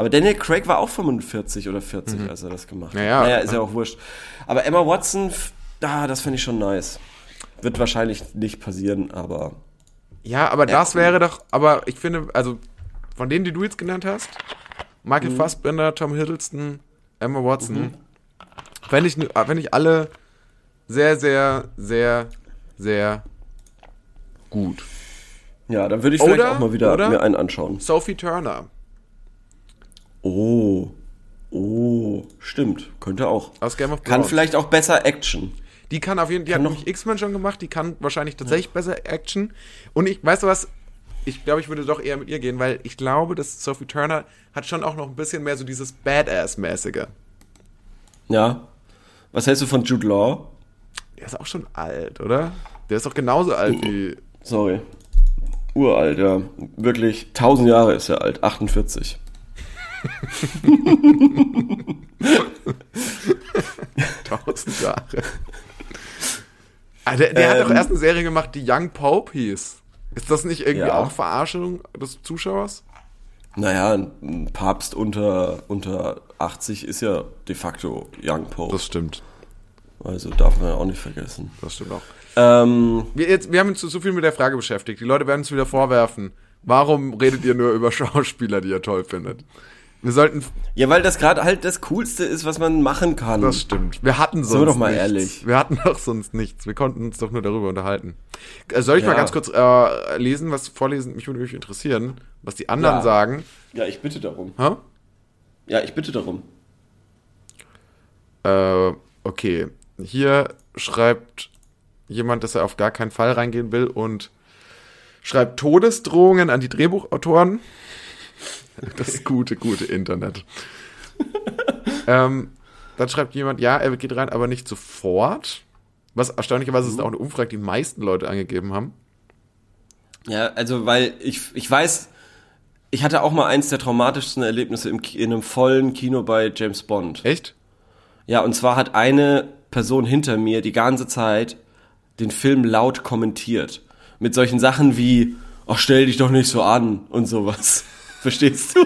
Aber Daniel Craig war auch 45 oder 40, als er das gemacht hat. Mhm. Naja, naja, ist ja auch wurscht. Aber Emma Watson, ah, das finde ich schon nice. Wird wahrscheinlich nicht passieren, aber Ja, aber das cool. wäre doch, aber ich finde, also von denen, die du jetzt genannt hast, Mhm. Michael Fassbender, Tom Hiddleston, Emma Watson, fände ich, fänd ich alle sehr, sehr, sehr, sehr gut. ja, dann würde ich vielleicht Oder- auch mal wieder mir einen anschauen. Sophie Turner Oh, oh, stimmt, könnte auch. aus Game of Kann Thrones. vielleicht auch besser Action. Die kann auf jeden Fall, die hat Kann noch- nämlich X-Men schon gemacht, die kann wahrscheinlich tatsächlich besser Action. Und ich, weißt du was, ich glaube, ich würde doch eher mit ihr gehen, weil ich glaube, dass Sophie Turner hat schon auch noch ein bisschen mehr so dieses Badass-mäßige. Ja. Was hältst du von Jude Law? Der ist auch schon alt, oder? Der ist doch genauso alt wie. Sorry. Uralt, ja. Wirklich, 1000 Jahre ist er alt. 48. Tausend Jahre. Ah, der der hat doch Ähm. erst eine Serie gemacht, die Young Pope hieß. Ist das nicht irgendwie Ja. auch Verarschung des Zuschauers? Naja, ein Papst unter, unter 80 ist ja de facto Young Pope. Das stimmt. also darf man ja auch nicht vergessen. Das stimmt auch. Ähm, Wir, jetzt, wir haben uns so viel mit der Frage beschäftigt. Die Leute werden uns wieder vorwerfen. Warum redet ihr nur über Schauspieler, die ihr toll findet? Wir sollten. ja, weil das gerade halt das Coolste ist, was man machen kann. Das stimmt. Wir hatten sonst Sind wir doch mal nichts. ehrlich. Wir hatten doch sonst nichts. Wir konnten uns doch nur darüber unterhalten. Äh, Soll ich mal Ja. ganz kurz äh, lesen, was vorlesen? Mich würde mich interessieren, was die anderen Ja. sagen. ja, ich bitte darum. Hä? Ja, ich bitte darum. Äh, okay. Hier schreibt jemand, dass er auf gar keinen Fall reingehen will und schreibt Todesdrohungen an die Drehbuchautoren. Das gute, gute Internet. ähm, dann schreibt jemand, ja, er geht rein, aber nicht sofort. Was erstaunlicherweise ist auch eine Umfrage, die die meisten Leute angegeben haben. Ja, also weil ich, ich weiß, ich hatte auch mal eins der traumatischsten Erlebnisse im, in einem vollen Kino bei James Bond. Echt? Ja, und zwar hat eine Person hinter mir die ganze Zeit den Film laut kommentiert. Mit solchen Sachen wie, ach, stell dich doch nicht so an und sowas. Verstehst du?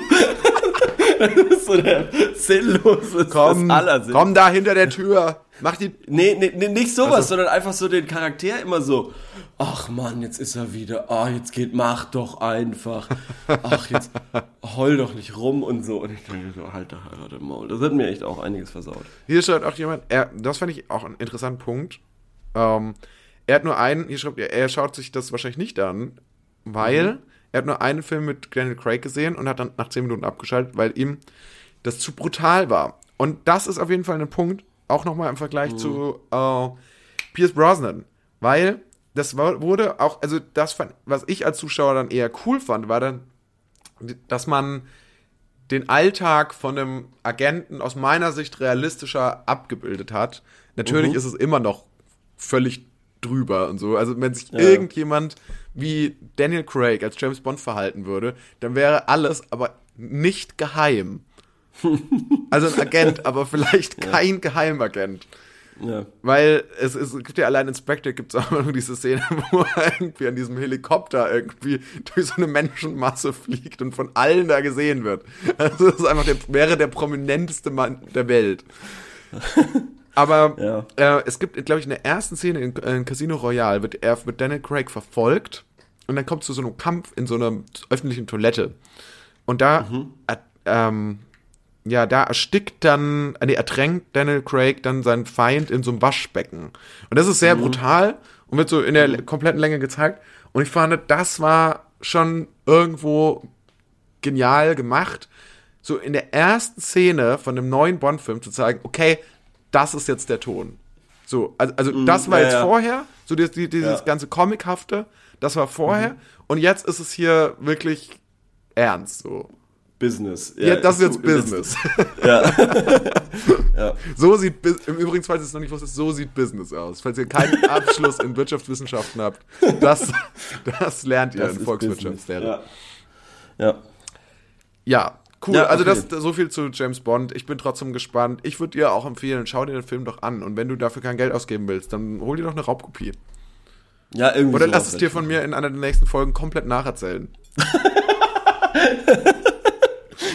das ist so der sinnlose Komm, das komm da hinter der Tür. Mach die. Nee, nee, nee, nicht sowas, Also- sondern einfach so den Charakter immer so, ach Mann, jetzt ist er wieder, ah, jetzt geht, mach doch einfach, ach, jetzt heul doch nicht rum und so. Und ich denke so, halt doch einfach den Maul. Das hat mir echt auch einiges versaut. Hier schreibt auch jemand, er, das fand ich auch einen interessanten Punkt. Ähm, er hat nur einen, hier schreibt er, er schaut sich das wahrscheinlich nicht an, weil er hat nur einen Film mit Daniel Craig gesehen und hat dann nach 10 Minuten abgeschaltet, weil ihm das zu brutal war. Und das ist auf jeden Fall ein Punkt, auch nochmal im Vergleich zu äh, Pierce Brosnan, weil das wurde auch, also das, was ich als Zuschauer dann eher cool fand, war dann, dass man den Alltag von einem Agenten aus meiner Sicht realistischer abgebildet hat. Natürlich Mhm. ist es immer noch völlig drüber und so. Also wenn sich Ja. irgendjemand wie Daniel Craig als James Bond verhalten würde, dann wäre alles aber nicht geheim. Also ein Agent, aber vielleicht kein Geheimagent. Ja. Weil es, es gibt ja allein in Spectre gibt es auch immer nur diese Szene, wo er irgendwie an diesem Helikopter irgendwie durch so eine Menschenmasse fliegt und von allen da gesehen wird. Also das ist einfach der, wäre der prominenteste Mann der Welt. Aber Ja. äh, es gibt, glaube ich, in der ersten Szene in, in Casino Royale wird er mit Daniel Craig verfolgt und dann kommt zu so einem Kampf in so einer öffentlichen Toilette. Und da, äh, ähm, ja, da erstickt dann, äh, nee, ertränkt Daniel Craig dann seinen Feind in so einem Waschbecken. Und das ist sehr brutal und wird so in der kompletten Länge gezeigt. Und ich fand, das war schon irgendwo genial gemacht, so in der ersten Szene von einem neuen Bond-Film zu zeigen, okay, das ist jetzt der Ton. So, also, also das war ja, jetzt ja. vorher, so dieses, die- dieses Ja. ganze Comichafte, das war vorher und jetzt ist es hier wirklich ernst, so. Business. Ja, das ist jetzt so- Business. Ja. ja. So sieht, im Übrigen, falls ihr es noch nicht wusstet, so sieht Business aus. Falls ihr keinen Abschluss in Wirtschaftswissenschaften habt, das, das lernt ihr Das in Volkswirtschaftslehre. Ja. ja. Ja, cool. Ja, Also okay. das so viel zu James Bond. Ich bin trotzdem gespannt. Ich würde dir auch empfehlen, schau dir den Film doch an. Und wenn du dafür kein Geld ausgeben willst, dann hol dir doch eine Raubkopie. Ja, irgendwie Oder lass es dir von mir in einer der nächsten Folgen komplett nacherzählen.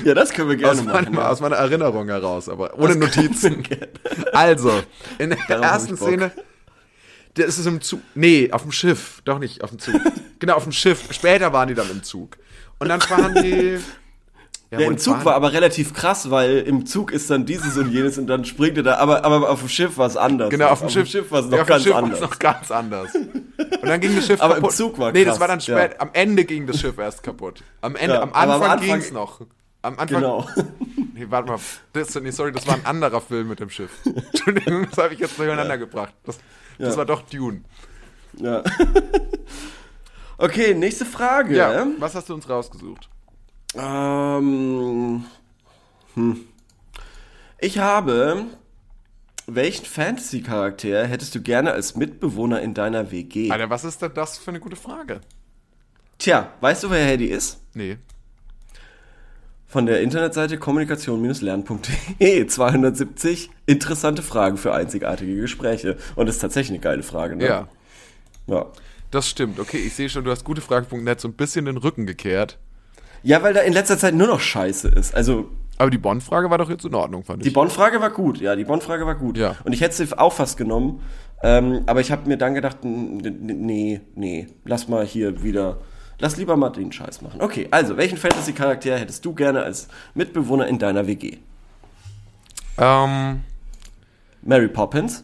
Ja, das können wir gerne Aus, machen. ja. aus meiner Erinnerung heraus, aber ohne Notizen. Also, in der hab ersten. Szene, der ist es im Zug. Nee, auf dem Schiff. Doch nicht auf dem Zug. genau, auf dem Schiff. Später waren die dann im Zug. Und dann fahren die. Ja, Der im Zug fahren- war aber relativ krass, weil im Zug ist dann dieses und jenes und dann springt er da. Aber, aber auf dem Schiff war es anders. Genau, auf dem Schiff, war es noch ja, auf dem ganz Schiff war anders. es noch ganz anders. Und dann ging das Schiff Aber im kaputt. Zug war Nee, das krass, war dann spät. ja. Am Ende ging das Schiff erst kaputt. Am Ende, Ja, am Anfang, Anfang- ging's noch. Am Anfang. Genau. Nee, warte mal. Das, nee, sorry, das war ein anderer Film mit dem Schiff. Entschuldigung, das habe ich jetzt durcheinander gebracht. Das, das war doch Dune. Ja. Okay, nächste Frage. Ja, was hast du uns rausgesucht? Ähm, hm. Ich habe. Welchen Fantasy-Charakter hättest du gerne als Mitbewohner in deiner WG? Alter, was ist denn das für eine gute Frage? Tja, weißt du, wer Hedy ist? Nee. Von der Internetseite kommunikation-lernen.de 270 interessante Fragen für einzigartige Gespräche. Und das ist tatsächlich eine geile Frage, ne? Ja, Ja, das stimmt. Okay, ich sehe schon, du hast gutefrage.net so ein bisschen den Rücken gekehrt. Ja weil da in letzter Zeit nur noch Scheiße ist. Also, Aber die Bonn-Frage war doch jetzt in Ordnung, fand die ich. Bonn-Frage war gut. Ja, die Bonn-Frage war gut. Ja. Und ich hätte sie auch fast genommen. Ähm, aber ich habe mir dann gedacht, nee, nee, lass mal hier wieder, lass lieber mal den Scheiß machen. Okay, also, welchen Fantasy-Charakter hättest du gerne als Mitbewohner in deiner WG? Ähm, Mary Poppins?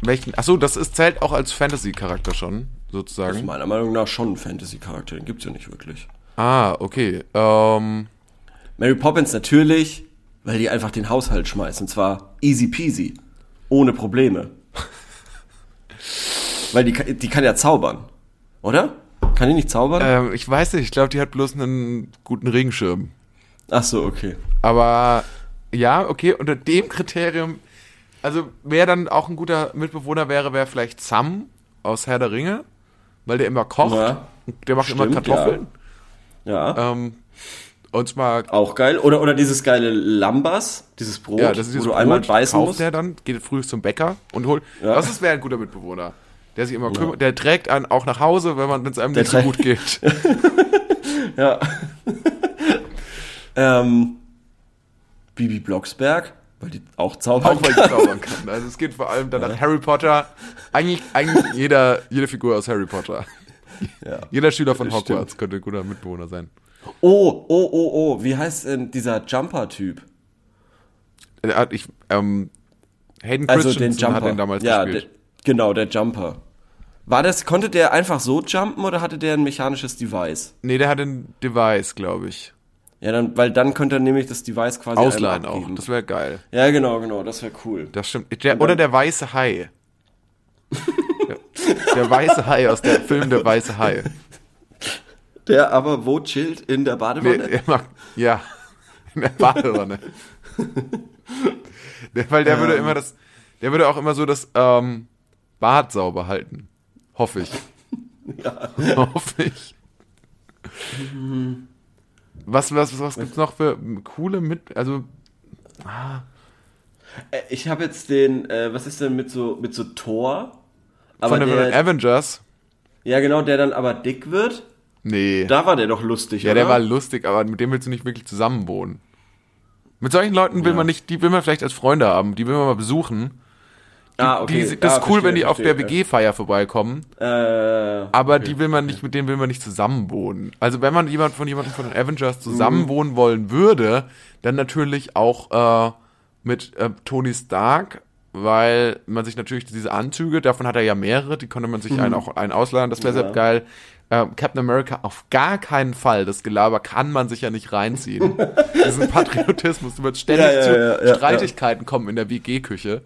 welchen? Achso, das ist, zählt auch als Fantasy-Charakter schon, Das ist sozusagen. meiner Meinung nach schon ein Fantasy-Charakter, den gibt's ja nicht wirklich. Ah, okay. Ähm, Mary Poppins natürlich, weil die einfach den Haushalt schmeißt. Und zwar easy peasy. Ohne Probleme. weil die, kann- die kann ja zaubern. Oder? Kann die nicht zaubern? ähm, ich weiß nicht, ich glaube, die hat bloß einen guten Regenschirm. Ach so, okay. Aber ja, okay, unter dem Kriterium, also wer dann auch ein guter Mitbewohner wäre, wäre vielleicht Sam aus Herr der Ringe, weil der immer kocht. Ja, der macht immer stimmt, Kartoffeln. Ja. Ähm, und zwar, Auch geil. Oder, oder dieses geile Lambas, dieses Brot, ja, das ist wo dieses du einmal Brot, beißen kauft musst. der dann, geht früh zum Bäcker und holt. Ja. Das ist wäre ein guter Mitbewohner. Der sich immer kümmert, der trägt einen auch nach Hause, wenn man wenn es einem Der nicht so gut geht. Ja. ähm, Bibi Blocksberg, weil die auch zaubern Auch weil kann. ich zaubern kann. Also es geht vor allem dann an Harry Potter. Eigentlich, eigentlich jeder, jede Figur aus Harry Potter. Ja. Jeder Schüler von Hogwarts stimmt. könnte ein guter Mitbewohner sein. Oh, oh, oh, oh. Wie heißt denn dieser Jumper-Typ? Er hat- Ich, ähm, Hayden Also Christensen den Jumper. hat den damals ja, gespielt. Der, genau, der Jumper. War das, konnte der einfach so jumpen oder hatte der ein mechanisches Device? nee, der hat ein Device, glaube ich. Ja, dann, weil dann könnte er nämlich das Device quasi Ausleihen auch. Das wäre geil. ja, genau, genau, das wäre cool. Das stimmt. Der, oder der weiße Hai. der, der weiße Hai aus dem Film Der weiße Hai. Der aber wo chillt in der Nee, Badewanne? er macht, ja, in der Badewanne. der, weil der würde immer das, der würde auch immer so das ähm, Bad sauber halten. Hoffe ich. Hoffe ich. Was, was, was gibt's noch für coole mit, also, Äh, Ich habe jetzt den, äh, was ist denn mit so, mit so Thor? Aber von den Avengers? ja genau, der dann aber dick wird. Nee. Da war der doch lustig, ja, oder? der war lustig, aber mit dem willst du nicht wirklich zusammenwohnen. Mit solchen Leuten will Ja. man nicht, die will man vielleicht als Freunde haben, die will man mal besuchen. Ah, okay. Die, das ah, ist cool, verstehe, wenn die auf der verstehe. WG-Feier vorbeikommen, Äh, aber die will man nicht, mit denen will man nicht zusammenwohnen. Also wenn man jemand von jemandem von den Avengers zusammenwohnen wollen würde, dann natürlich auch äh, mit äh, Tony Stark, weil man sich natürlich diese Anzüge, davon hat er ja mehrere, die konnte man sich einen auch einen ausleihen, das wäre Ja. sehr geil. Äh, Captain America auf gar keinen Fall, das Gelaber kann man sich ja nicht reinziehen. Diesen Patriotismus, du wirst ständig Ja, ja, zu. Streitigkeiten kommen in der WG-Küche.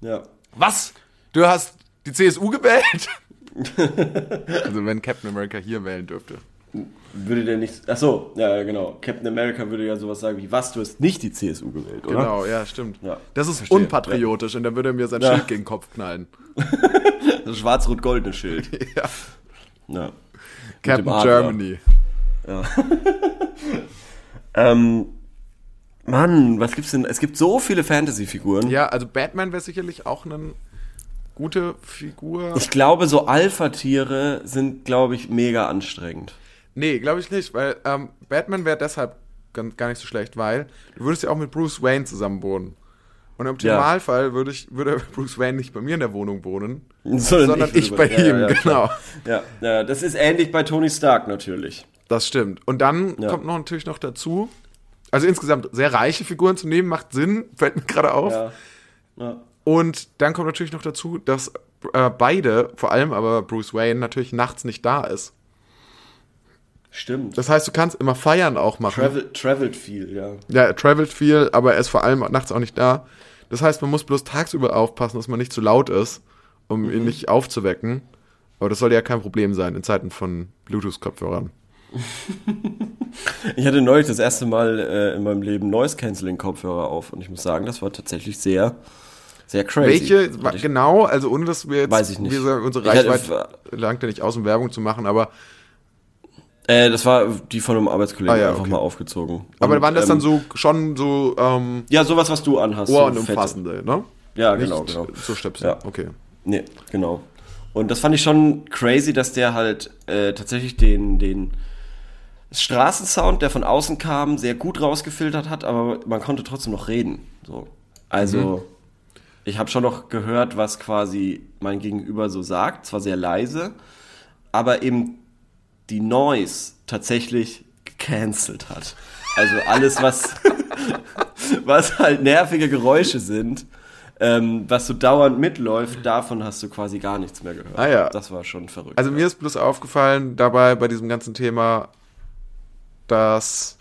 Ja. Was? Du hast die CSU gewählt? also wenn Captain America hier wählen dürfte. Würde der nicht. Ach so, ja, ja, genau. Captain America würde ja sowas sagen wie: Was, du hast nicht die CSU gewählt, oder? Genau, ja, stimmt. Ja, das ist verstehe. unpatriotisch und dann würde er mir sein Ja. Schild gegen den Kopf knallen. Das schwarz-rot-goldene Schild. Ja. Ja. Captain. Germany. Ähm, Mann, was gibt's denn? Es gibt so viele Fantasy-Figuren. Ja, also Batman wäre sicherlich auch eine gute Figur. Ich glaube, so Alpha-Tiere sind, glaube ich, mega anstrengend. nee, glaube ich nicht, weil ähm, Batman wäre deshalb gar nicht so schlecht, weil du würdest ja auch mit Bruce Wayne zusammen wohnen. Und im Ja. Optimalfall würde ich, würde Bruce Wayne nicht bei mir in der Wohnung wohnen, Sondern, sondern ich, bei würde- ja, ihm, ja, genau. Ja, ja, das ist ähnlich bei Tony Stark natürlich. Das stimmt. Und dann Ja. kommt noch natürlich noch dazu, also insgesamt sehr reiche Figuren zu nehmen, macht Sinn, fällt mir gerade auf. Ja. ja. Und dann kommt natürlich noch dazu, dass äh, beide, vor allem aber Bruce Wayne, natürlich nachts nicht da ist. Stimmt. Das heißt, du kannst immer feiern auch machen. Travel, travelt viel, ja. ja, er travelt viel, aber er ist vor allem nachts auch nicht da. Das heißt, man muss bloß tagsüber aufpassen, dass man nicht zu laut ist, um Mhm. ihn nicht aufzuwecken. Aber das sollte ja kein Problem sein in Zeiten von Bluetooth-Kopfhörern. Ich hatte neulich das erste Mal äh, in meinem Leben Noise Cancelling Kopfhörer auf und ich muss sagen, das war tatsächlich sehr, sehr crazy. Welche ich, genau, also ohne dass wir jetzt, Weiß ich nicht. gesagt, unsere Reichweite langt ja nicht aus, um Werbung zu machen, aber, äh, das war die von einem Arbeitskollegen Ah, ja, einfach okay. mal aufgezogen. aber Und, waren das dann ähm, so schon so ähm, Ja, sowas, was du anhast. so ohrenumfassende, ne? Ja, Nicht genau, genau. so Stöpsel. Ja. Okay. Nee, genau. Und das fand ich schon crazy, dass der halt äh, tatsächlich den, den Straßensound, der von außen kam, sehr gut rausgefiltert hat, aber man konnte trotzdem noch reden. So. Also, ich habe schon noch gehört, was quasi mein Gegenüber so sagt, zwar sehr leise, aber eben die Noise tatsächlich gecancelt hat. Also alles, was, was halt nervige Geräusche sind, ähm, was so dauernd mitläuft, davon hast du quasi gar nichts mehr gehört. Ah ja. Das war schon verrückt. Also mir ist bloß aufgefallen dabei bei diesem ganzen Thema, dass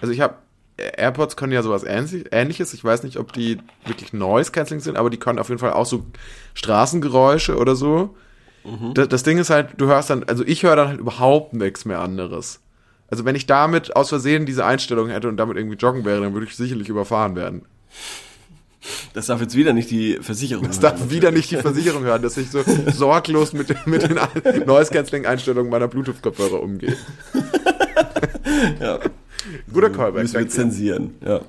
also ich habe AirPods können ja sowas ähnlich- ähnliches. Ich weiß nicht, ob die wirklich Noise Cancelling sind, aber die können auf jeden Fall auch so Straßengeräusche oder so. Das, das Ding ist halt, du hörst dann, also ich höre dann halt überhaupt nichts mehr anderes. Also wenn ich damit aus Versehen diese Einstellung hätte und damit irgendwie joggen wäre, dann würde ich sicherlich überfahren werden. das darf jetzt wieder nicht die Versicherung Das darf wieder nicht die Versicherung hören, dass ich so sorglos mit, den- mit den Noise Cancelling Einstellungen meiner Bluetooth-Kopfhörer umgehe. Ja. Guter Callback. Müssen wir zensieren. Ja.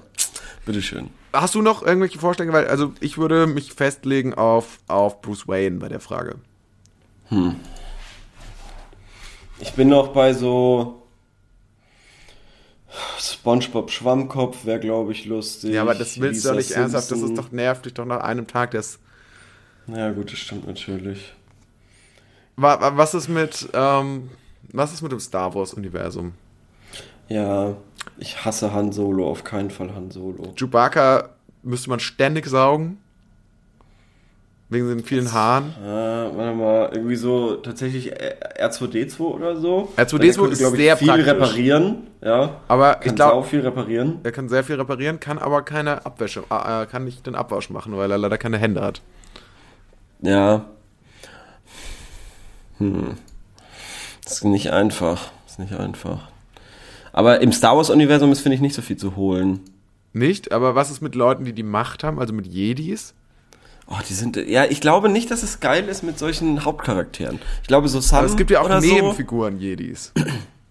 Bitteschön. Hast du noch irgendwelche Vorschläge? Weil, also ich würde mich festlegen auf, auf Bruce Wayne bei der Frage. Ich bin noch bei so SpongeBob Schwammkopf wäre glaube ich lustig. Ja, aber das willst du doch Lisa nicht ernsthaft. Das ist Simpson. doch nervt dich doch nach einem Tag. Das, Ja gut, das stimmt natürlich. wa- wa- was ist mit, ähm, was ist mit dem Star Wars Universum? Ja, ich hasse Han Solo, auf keinen Fall Han Solo. Chewbacca müsste man ständig saugen. Wegen den vielen Haaren. Äh, warte mal, irgendwie so tatsächlich R2D2 oder so. R2D2 Der könnte, ist ich, sehr viel praktisch. reparieren, ja. Aber Kann ich glaube, sau viel reparieren. er kann sehr viel reparieren, kann aber keine Abwäsche, äh, kann nicht den Abwasch machen, weil er leider keine Hände hat. Ja. Hm. Das ist nicht einfach. Das ist nicht einfach. Aber im Star Wars-Universum ist, finde ich, nicht so viel zu holen. Nicht, aber was ist mit Leuten, die die Macht haben, also mit Jedis? Oh, die sind. Ja, ich glaube nicht, dass es geil ist mit solchen Hauptcharakteren. Ich glaube, so Sam Aber es gibt ja auch oder so. Nebenfiguren Jedis.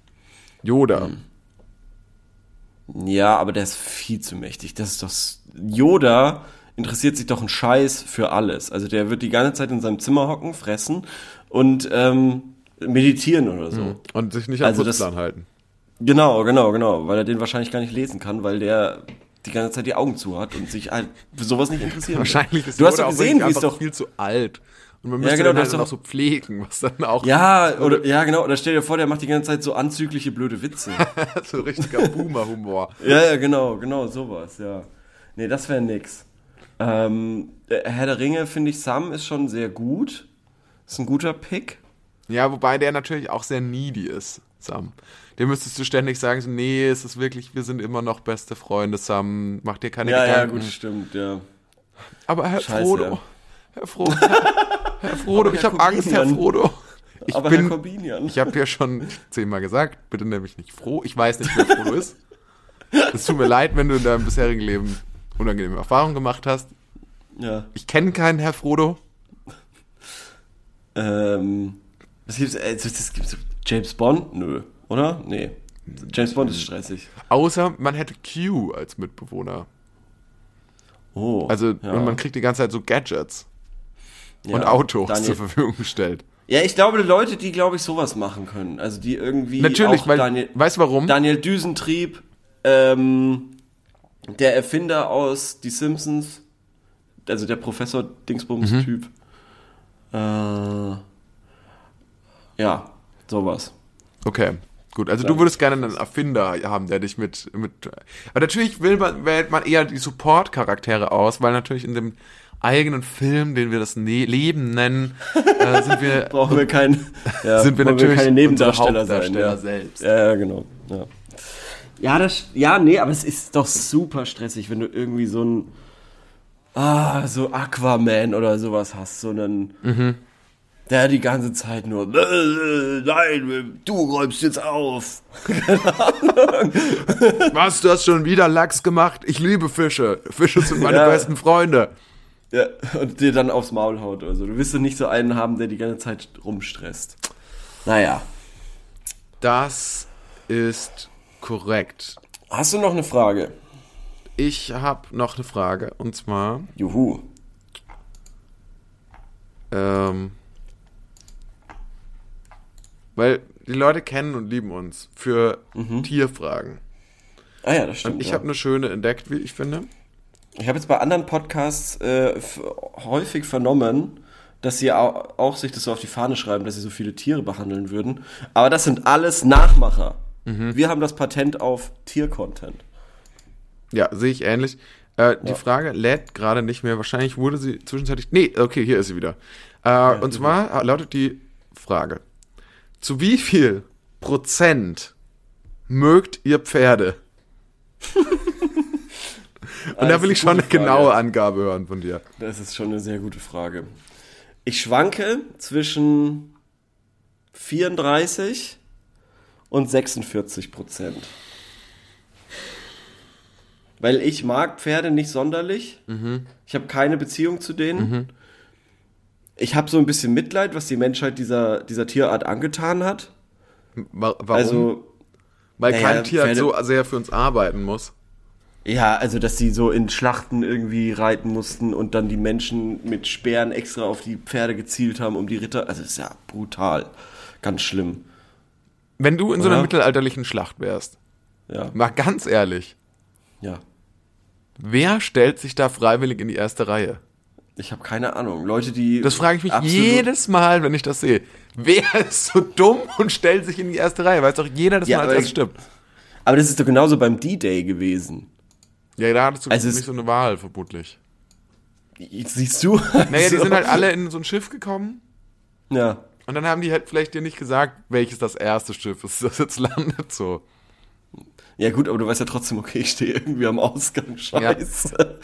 Yoda. Ja, aber der ist viel zu mächtig. Das ist doch. Yoda interessiert sich doch einen Scheiß für alles. Also der wird die ganze Zeit in seinem Zimmer hocken, fressen und ähm, meditieren oder so. Und sich nicht am Also das- Putzplan halten. Genau, genau, genau. Weil er den wahrscheinlich gar nicht lesen kann, weil der die ganze Zeit die Augen zu hat und sich halt für sowas nicht interessiert. Wahrscheinlich ist Du hast doch gesehen, wie es doch. viel zu alt. Und man Ja, müsste genau, den du halt dann auch doch- so pflegen, was dann auch Ja, oder ja, genau. Oder stell dir vor, der macht die ganze Zeit so anzügliche blöde Witze. so richtiger Boomer-Humor. ja, ja, genau, genau, sowas, ja. Nee, das wäre nix. Ähm, Herr der Ringe, finde ich, Sam ist schon sehr gut. Ist ein guter Pick. Ja, wobei der natürlich auch sehr needy ist, Sam. Dem müsstest du ständig sagen, so, nee, es ist wirklich, wir sind immer noch beste Freunde, Sam, mach dir keine Ja, ja, Gedanken. gut, stimmt, ja. Aber Herr Scheiße, Frodo, ja. Herr Frodo, Herr Frodo, ich Herr habe Angst, Herr. Frodo. Ich Aber Herr bin, Corbinian. ich habe ja schon zehnmal gesagt, bitte nenn mich nicht froh. Ich weiß nicht, wer Frodo ist. Es tut mir leid, wenn du in deinem bisherigen Leben unangenehme Erfahrungen gemacht hast. Ja. Ich kenne keinen Herr Frodo. Ähm, was gibt's, äh, das gibt's, James Bond? Nö, oder? Nee. James Bond ist stressig. Außer man hätte Q als Mitbewohner. Oh. Also ja. und man kriegt die ganze Zeit so Gadgets Ja, und Autos Daniel- zur Verfügung gestellt. Ja, ich glaube, die Leute, die, glaube ich, sowas machen können. Also die irgendwie. Natürlich, weil, Daniel, weißt du warum? Daniel Düsentrieb, ähm, der Erfinder aus Die Simpsons, also der Professor Dingsbums-Typ. Mhm. Äh, ja, sowas. Okay, gut. Also du würdest gerne einen Erfinder haben, der dich mit, mit. Aber natürlich will man, wählt man eher die Support-Charaktere aus, weil natürlich in dem eigenen Film, den wir das ne Leben nennen, äh, sind wir Brauchen wir keinen. Ja, sind wir natürlich keine Nebendarsteller sein. Ja. selbst. Ja, ja, genau. Ja. Ja, das, ja, nee, aber es ist doch super stressig, wenn du irgendwie so ein, ah, so Aquaman oder sowas hast, so einen, Mhm. Der die ganze Zeit nur, "Äh, nein, du räumst jetzt auf. Was, du hast schon wieder Lachs gemacht? Ich liebe Fische. Fische sind meine Ja. besten Freunde. Ja, und dir dann aufs Maul haut oder so. Du willst doch nicht so einen haben, der die ganze Zeit rumstresst. Naja. Das ist korrekt. Hast du noch eine Frage? Ich habe noch eine Frage und zwar, Juhu. ähm, weil die Leute kennen und lieben uns für Tierfragen. Ah ja, das stimmt. Und ich ja. habe eine schöne entdeckt, wie ich finde. Ich habe jetzt bei anderen Podcasts äh, häufig vernommen, dass sie auch, auch sich das so auf die Fahne schreiben, dass sie so viele Tiere behandeln würden. Aber das sind alles Nachmacher. Wir haben das Patent auf Tiercontent. Ja, sehe ich ähnlich. Äh, Die Frage lädt gerade nicht mehr. Wahrscheinlich wurde sie zwischenzeitlich. Nee, okay, hier ist sie wieder. Äh, und zwar lautet die Frage: Zu wie viel Prozent mögt ihr Pferde? und da will ich schon eine Frage. genaue Angabe hören von dir. Das ist schon eine sehr gute Frage. Ich schwanke zwischen 34 und 46 Prozent. Weil ich mag Pferde nicht sonderlich. Ich habe keine Beziehung zu denen. Ich habe so ein bisschen Mitleid, was die Menschheit dieser, dieser Tierart angetan hat. Wa- Warum? Also, Weil kein Tier halt Pferde- so sehr für uns arbeiten muss. ja, also, dass sie so in Schlachten irgendwie reiten mussten und dann die Menschen mit Speeren extra auf die Pferde gezielt haben, um die Ritter. Also, ist ja brutal. Ganz schlimm. Wenn du in so einer Ja. mittelalterlichen Schlacht wärst, Ja, mal ganz ehrlich, ja. wer stellt sich da freiwillig in die erste Reihe? Ich habe keine Ahnung. Leute, die. Das frage ich mich jedes Mal, wenn ich das sehe. Wer ist so dumm und stellt sich in die erste Reihe? Weiß doch jeder, dass Ja, man als aber erstes stirbt. Aber das ist doch genauso beim D-Day gewesen. Ja, da hattest du Also nicht so eine Wahl, vermutlich. Siehst du? Naja, die sind halt alle in so ein Schiff gekommen Ja. und dann haben die halt vielleicht dir nicht gesagt, welches das erste Schiff ist, das jetzt landet so. Ja, gut, aber du weißt ja trotzdem, okay, ich stehe irgendwie am Ausgang. Scheiße.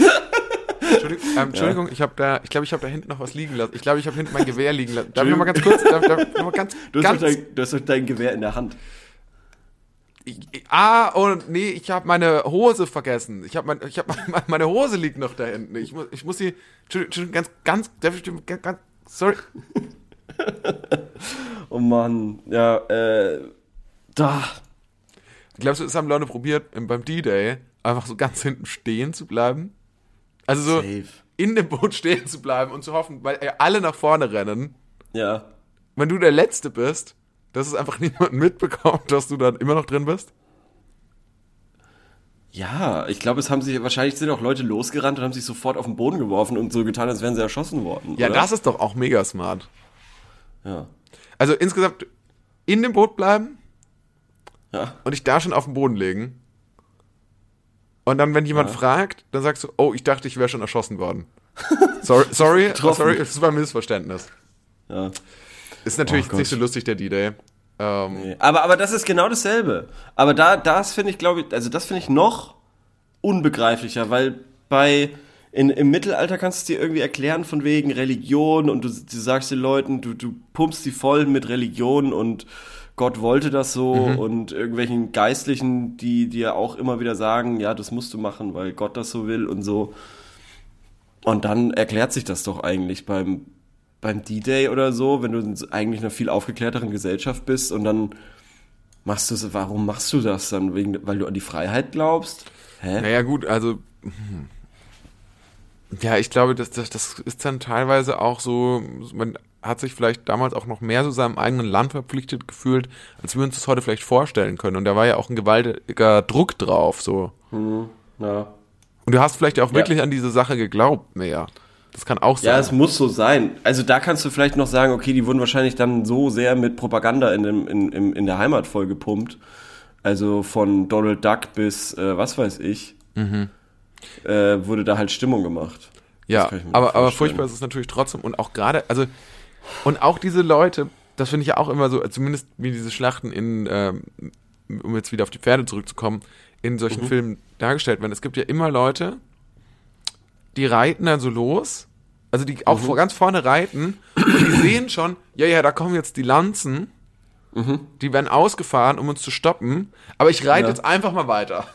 Entschuldigung, ähm, Entschuldigung ich habe da, ich glaube, ich habe da hinten noch was liegen lassen. Ich glaube, ich habe hinten mein Gewehr liegen lassen. Darf ich noch mal ganz kurz? Darf, darf, noch mal ganz, Du, hast ganz, doch dein, du hast doch dein Gewehr in der Hand. Ich- ich- Ah, und nee, ich habe meine Hose vergessen. Ich habe mein, ich habe meine, meine Hose liegt noch da hinten. Ich muss, ich muss Entschuldigung, Entschuldigung, ganz, ganz, darf ich, ganz, ganz, sorry. Oh Mann. Ja, äh. Da. glaubst du, es haben Leute probiert, beim D-Day einfach so ganz hinten stehen zu bleiben? Also so in dem Boot stehen zu bleiben und zu hoffen, weil äh, alle nach vorne rennen. Ja. Wenn du der Letzte bist, dass es einfach niemand mitbekommt, dass du dann immer noch drin bist? Ja, ich glaube, es haben sich, wahrscheinlich sind auch Leute losgerannt und haben sich sofort auf den Boden geworfen und so getan, als wären sie erschossen worden. Ja, oder? das ist doch auch mega smart. Ja. Also insgesamt in dem Boot bleiben Ja. und dich da schon auf den Boden legen. Und dann, wenn jemand Ja. fragt, dann sagst du, oh, ich dachte, ich wäre schon erschossen worden. Sorry, sorry, sorry, das war ein Missverständnis. ja. Ist natürlich Oh nicht so lustig, der D-Day. Ähm, Nee. Aber, aber das ist genau dasselbe. Aber da, das finde ich, glaube ich, also das finde ich noch unbegreiflicher, weil bei, in, im Mittelalter kannst du es dir irgendwie erklären von wegen Religion und du, du sagst den Leuten, du, du pumpst die voll mit Religion und Gott wollte das so und irgendwelchen Geistlichen, die dir auch immer wieder sagen, ja, das musst du machen, weil Gott das so will und so. Und dann erklärt sich das doch eigentlich beim, beim D-Day oder so, wenn du in eigentlich einer viel aufgeklärteren Gesellschaft bist und dann machst du es, warum machst du das dann? Wegen, weil du an die Freiheit glaubst? Hä? Naja, gut, also. hm. Ja, ich glaube, das, das, das ist dann teilweise auch so, man hat sich vielleicht damals auch noch mehr so seinem eigenen Land verpflichtet gefühlt, als wir uns das heute vielleicht vorstellen können. Und da war ja auch ein gewaltiger Druck drauf, so. Ja. Und du hast vielleicht auch Ja. wirklich an diese Sache geglaubt mehr. Das kann auch sein. Ja, es muss so sein. Also da kannst du vielleicht noch sagen, okay, die wurden wahrscheinlich dann so sehr mit Propaganda in, dem, in, in, in der Heimat vollgepumpt. Also von Donald Duck bis äh, was weiß ich, äh, wurde da halt Stimmung gemacht. Ja, aber, aber furchtbar ist es natürlich trotzdem und auch gerade, also, und auch diese Leute, das finde ich ja auch immer so, zumindest wie diese Schlachten in, ähm, um jetzt wieder auf die Pferde zurückzukommen, in solchen Mhm. Filmen dargestellt werden. Es gibt ja immer Leute, die reiten dann so los, also die Mhm. auch vor, ganz vorne reiten und die sehen schon, ja, ja, da kommen jetzt die Lanzen, die werden ausgefahren, um uns zu stoppen, aber ich reite Mhm. Ja. Mhm. jetzt einfach mal weiter.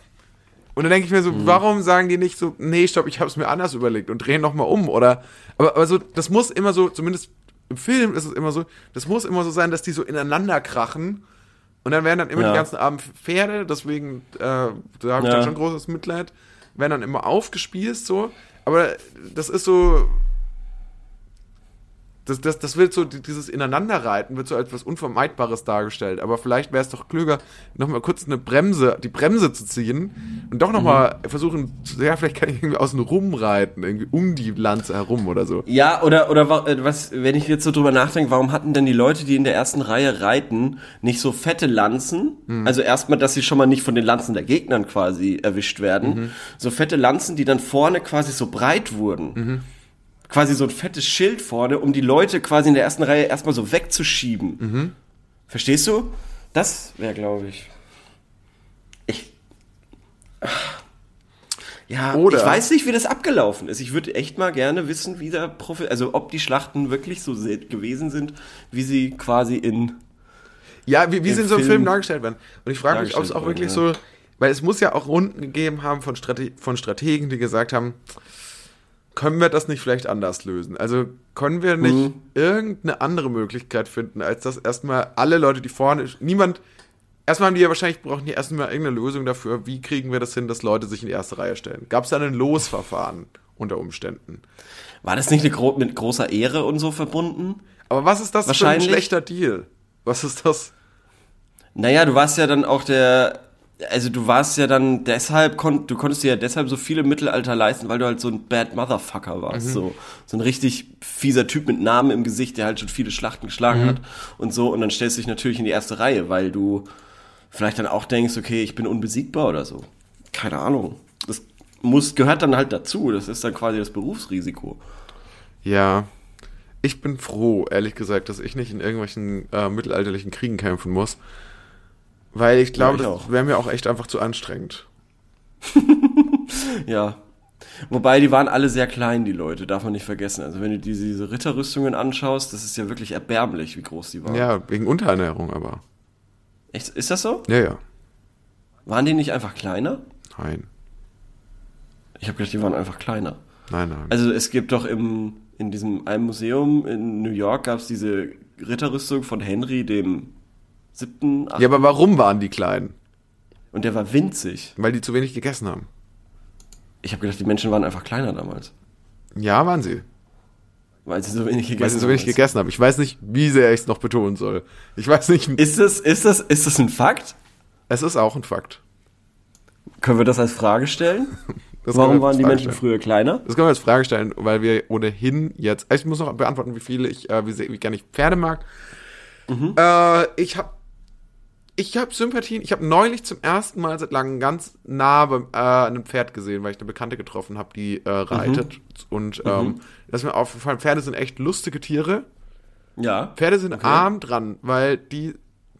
Und dann denke ich mir so, warum sagen die nicht so, nee, stopp, ich habe es mir anders überlegt und drehen noch mal um oder aber, aber so das muss immer so, zumindest im Film ist es immer so, das muss immer so sein, dass die so ineinander krachen und dann werden dann immer Ja. die ganzen armen Pferde, deswegen äh, da habe ich Ja. dann schon großes Mitleid, werden dann immer aufgespießt so, aber das ist so das, das, das wird so, dieses Ineinanderreiten wird so als etwas Unvermeidbares dargestellt. Aber vielleicht wäre es doch klüger, nochmal kurz eine Bremse, die Bremse zu ziehen und doch nochmal Mhm. versuchen, ja, vielleicht kann ich irgendwie außen rumreiten, irgendwie um die Lanze herum oder so. Ja, oder, oder äh, was, wenn ich jetzt so drüber nachdenke, warum hatten denn die Leute, die in der ersten Reihe reiten, nicht so fette Lanzen? Also erstmal, dass sie schon mal nicht von den Lanzen der Gegnern quasi erwischt werden. So fette Lanzen, die dann vorne quasi so breit wurden. Quasi so ein fettes Schild vorne, um die Leute quasi in der ersten Reihe erstmal so wegzuschieben. Verstehst du? Das wäre, glaube ich. Ich. Ja, Oder- ich weiß nicht, wie das abgelaufen ist. Ich würde echt mal gerne wissen, wie der Profi, also ob die Schlachten wirklich so se- gewesen sind, wie sie quasi in Ja, wie, wie sie in so einem Film dargestellt werden. Und ich frage mich, ob es auch wirklich ja. so, weil es muss ja auch Runden gegeben haben von, Strate von Strategen, die gesagt haben, können wir das nicht vielleicht anders lösen? Also können wir nicht Mhm. irgendeine andere Möglichkeit finden, als dass erstmal alle Leute, die vorne, niemand, erstmal haben die ja wahrscheinlich, brauchen die erstmal irgendeine Lösung dafür, wie kriegen wir das hin, dass Leute sich in die erste Reihe stellen? Gab es da ein Losverfahren unter Umständen? War das nicht gro mit großer Ehre und so verbunden? Aber was ist das für ein Wahrscheinlich. schlechter Deal? Was ist das? Naja, du warst ja dann auch der, also du warst ja dann deshalb, kon du konntest dir ja deshalb so viele Mittelalter leisten, weil du halt so ein Bad Motherfucker warst, so, so ein richtig fieser Typ mit Namen im Gesicht, der halt schon viele Schlachten geschlagen hat und so und dann stellst du dich natürlich in die erste Reihe, weil du vielleicht dann auch denkst, okay, ich bin unbesiegbar oder so. Keine Ahnung. Das muss, gehört dann halt dazu, das ist dann quasi das Berufsrisiko. Ja, ich bin froh, ehrlich gesagt, dass ich nicht in irgendwelchen äh, mittelalterlichen Kriegen kämpfen muss. Weil ich glaube, ich das wäre mir auch echt einfach zu anstrengend. Ja. Wobei, die waren alle sehr klein, die Leute, darf man nicht vergessen. Also wenn du diese, diese Ritterrüstungen anschaust, das ist ja wirklich erbärmlich, wie groß die waren. Ja, wegen Unterernährung aber. Echt, ist das so? Ja, ja. Waren die nicht einfach kleiner? Nein. Ich habe gedacht, die waren einfach kleiner. Nein, nein. Also es gibt doch im, in diesem einem Museum in New York gab es diese Ritterrüstung von Henry dem siebten, achten. ja, aber warum waren die klein? Und der war winzig. Weil die zu wenig gegessen haben. Ich habe gedacht, die Menschen waren einfach kleiner damals. Ja, waren sie. Weil sie so wenig gegessen Weil sie so wenig haben. gegessen haben. Ich weiß nicht, wie sehr ich es noch betonen soll. Ich weiß nicht. Ist das, ist, das, ist das ein Fakt? Es ist auch ein Fakt. Können wir das als Frage stellen? Das Warum waren die Frage Menschen stellen. früher kleiner? Das können wir als Frage stellen, weil wir ohnehin jetzt. Ich muss noch beantworten, wie viele ich, äh, wie, sehr, wie gerne ich Pferde mag. Mhm. Äh, ich habe ich habe Sympathien. Ich habe neulich zum ersten Mal seit langem ganz nah beim, äh, einem Pferd gesehen, weil ich eine Bekannte getroffen habe, die äh, reitet. Und ähm, das ist mir aufgefallen, Pferde sind echt lustige Tiere. Ja. Pferde sind arm dran, weil die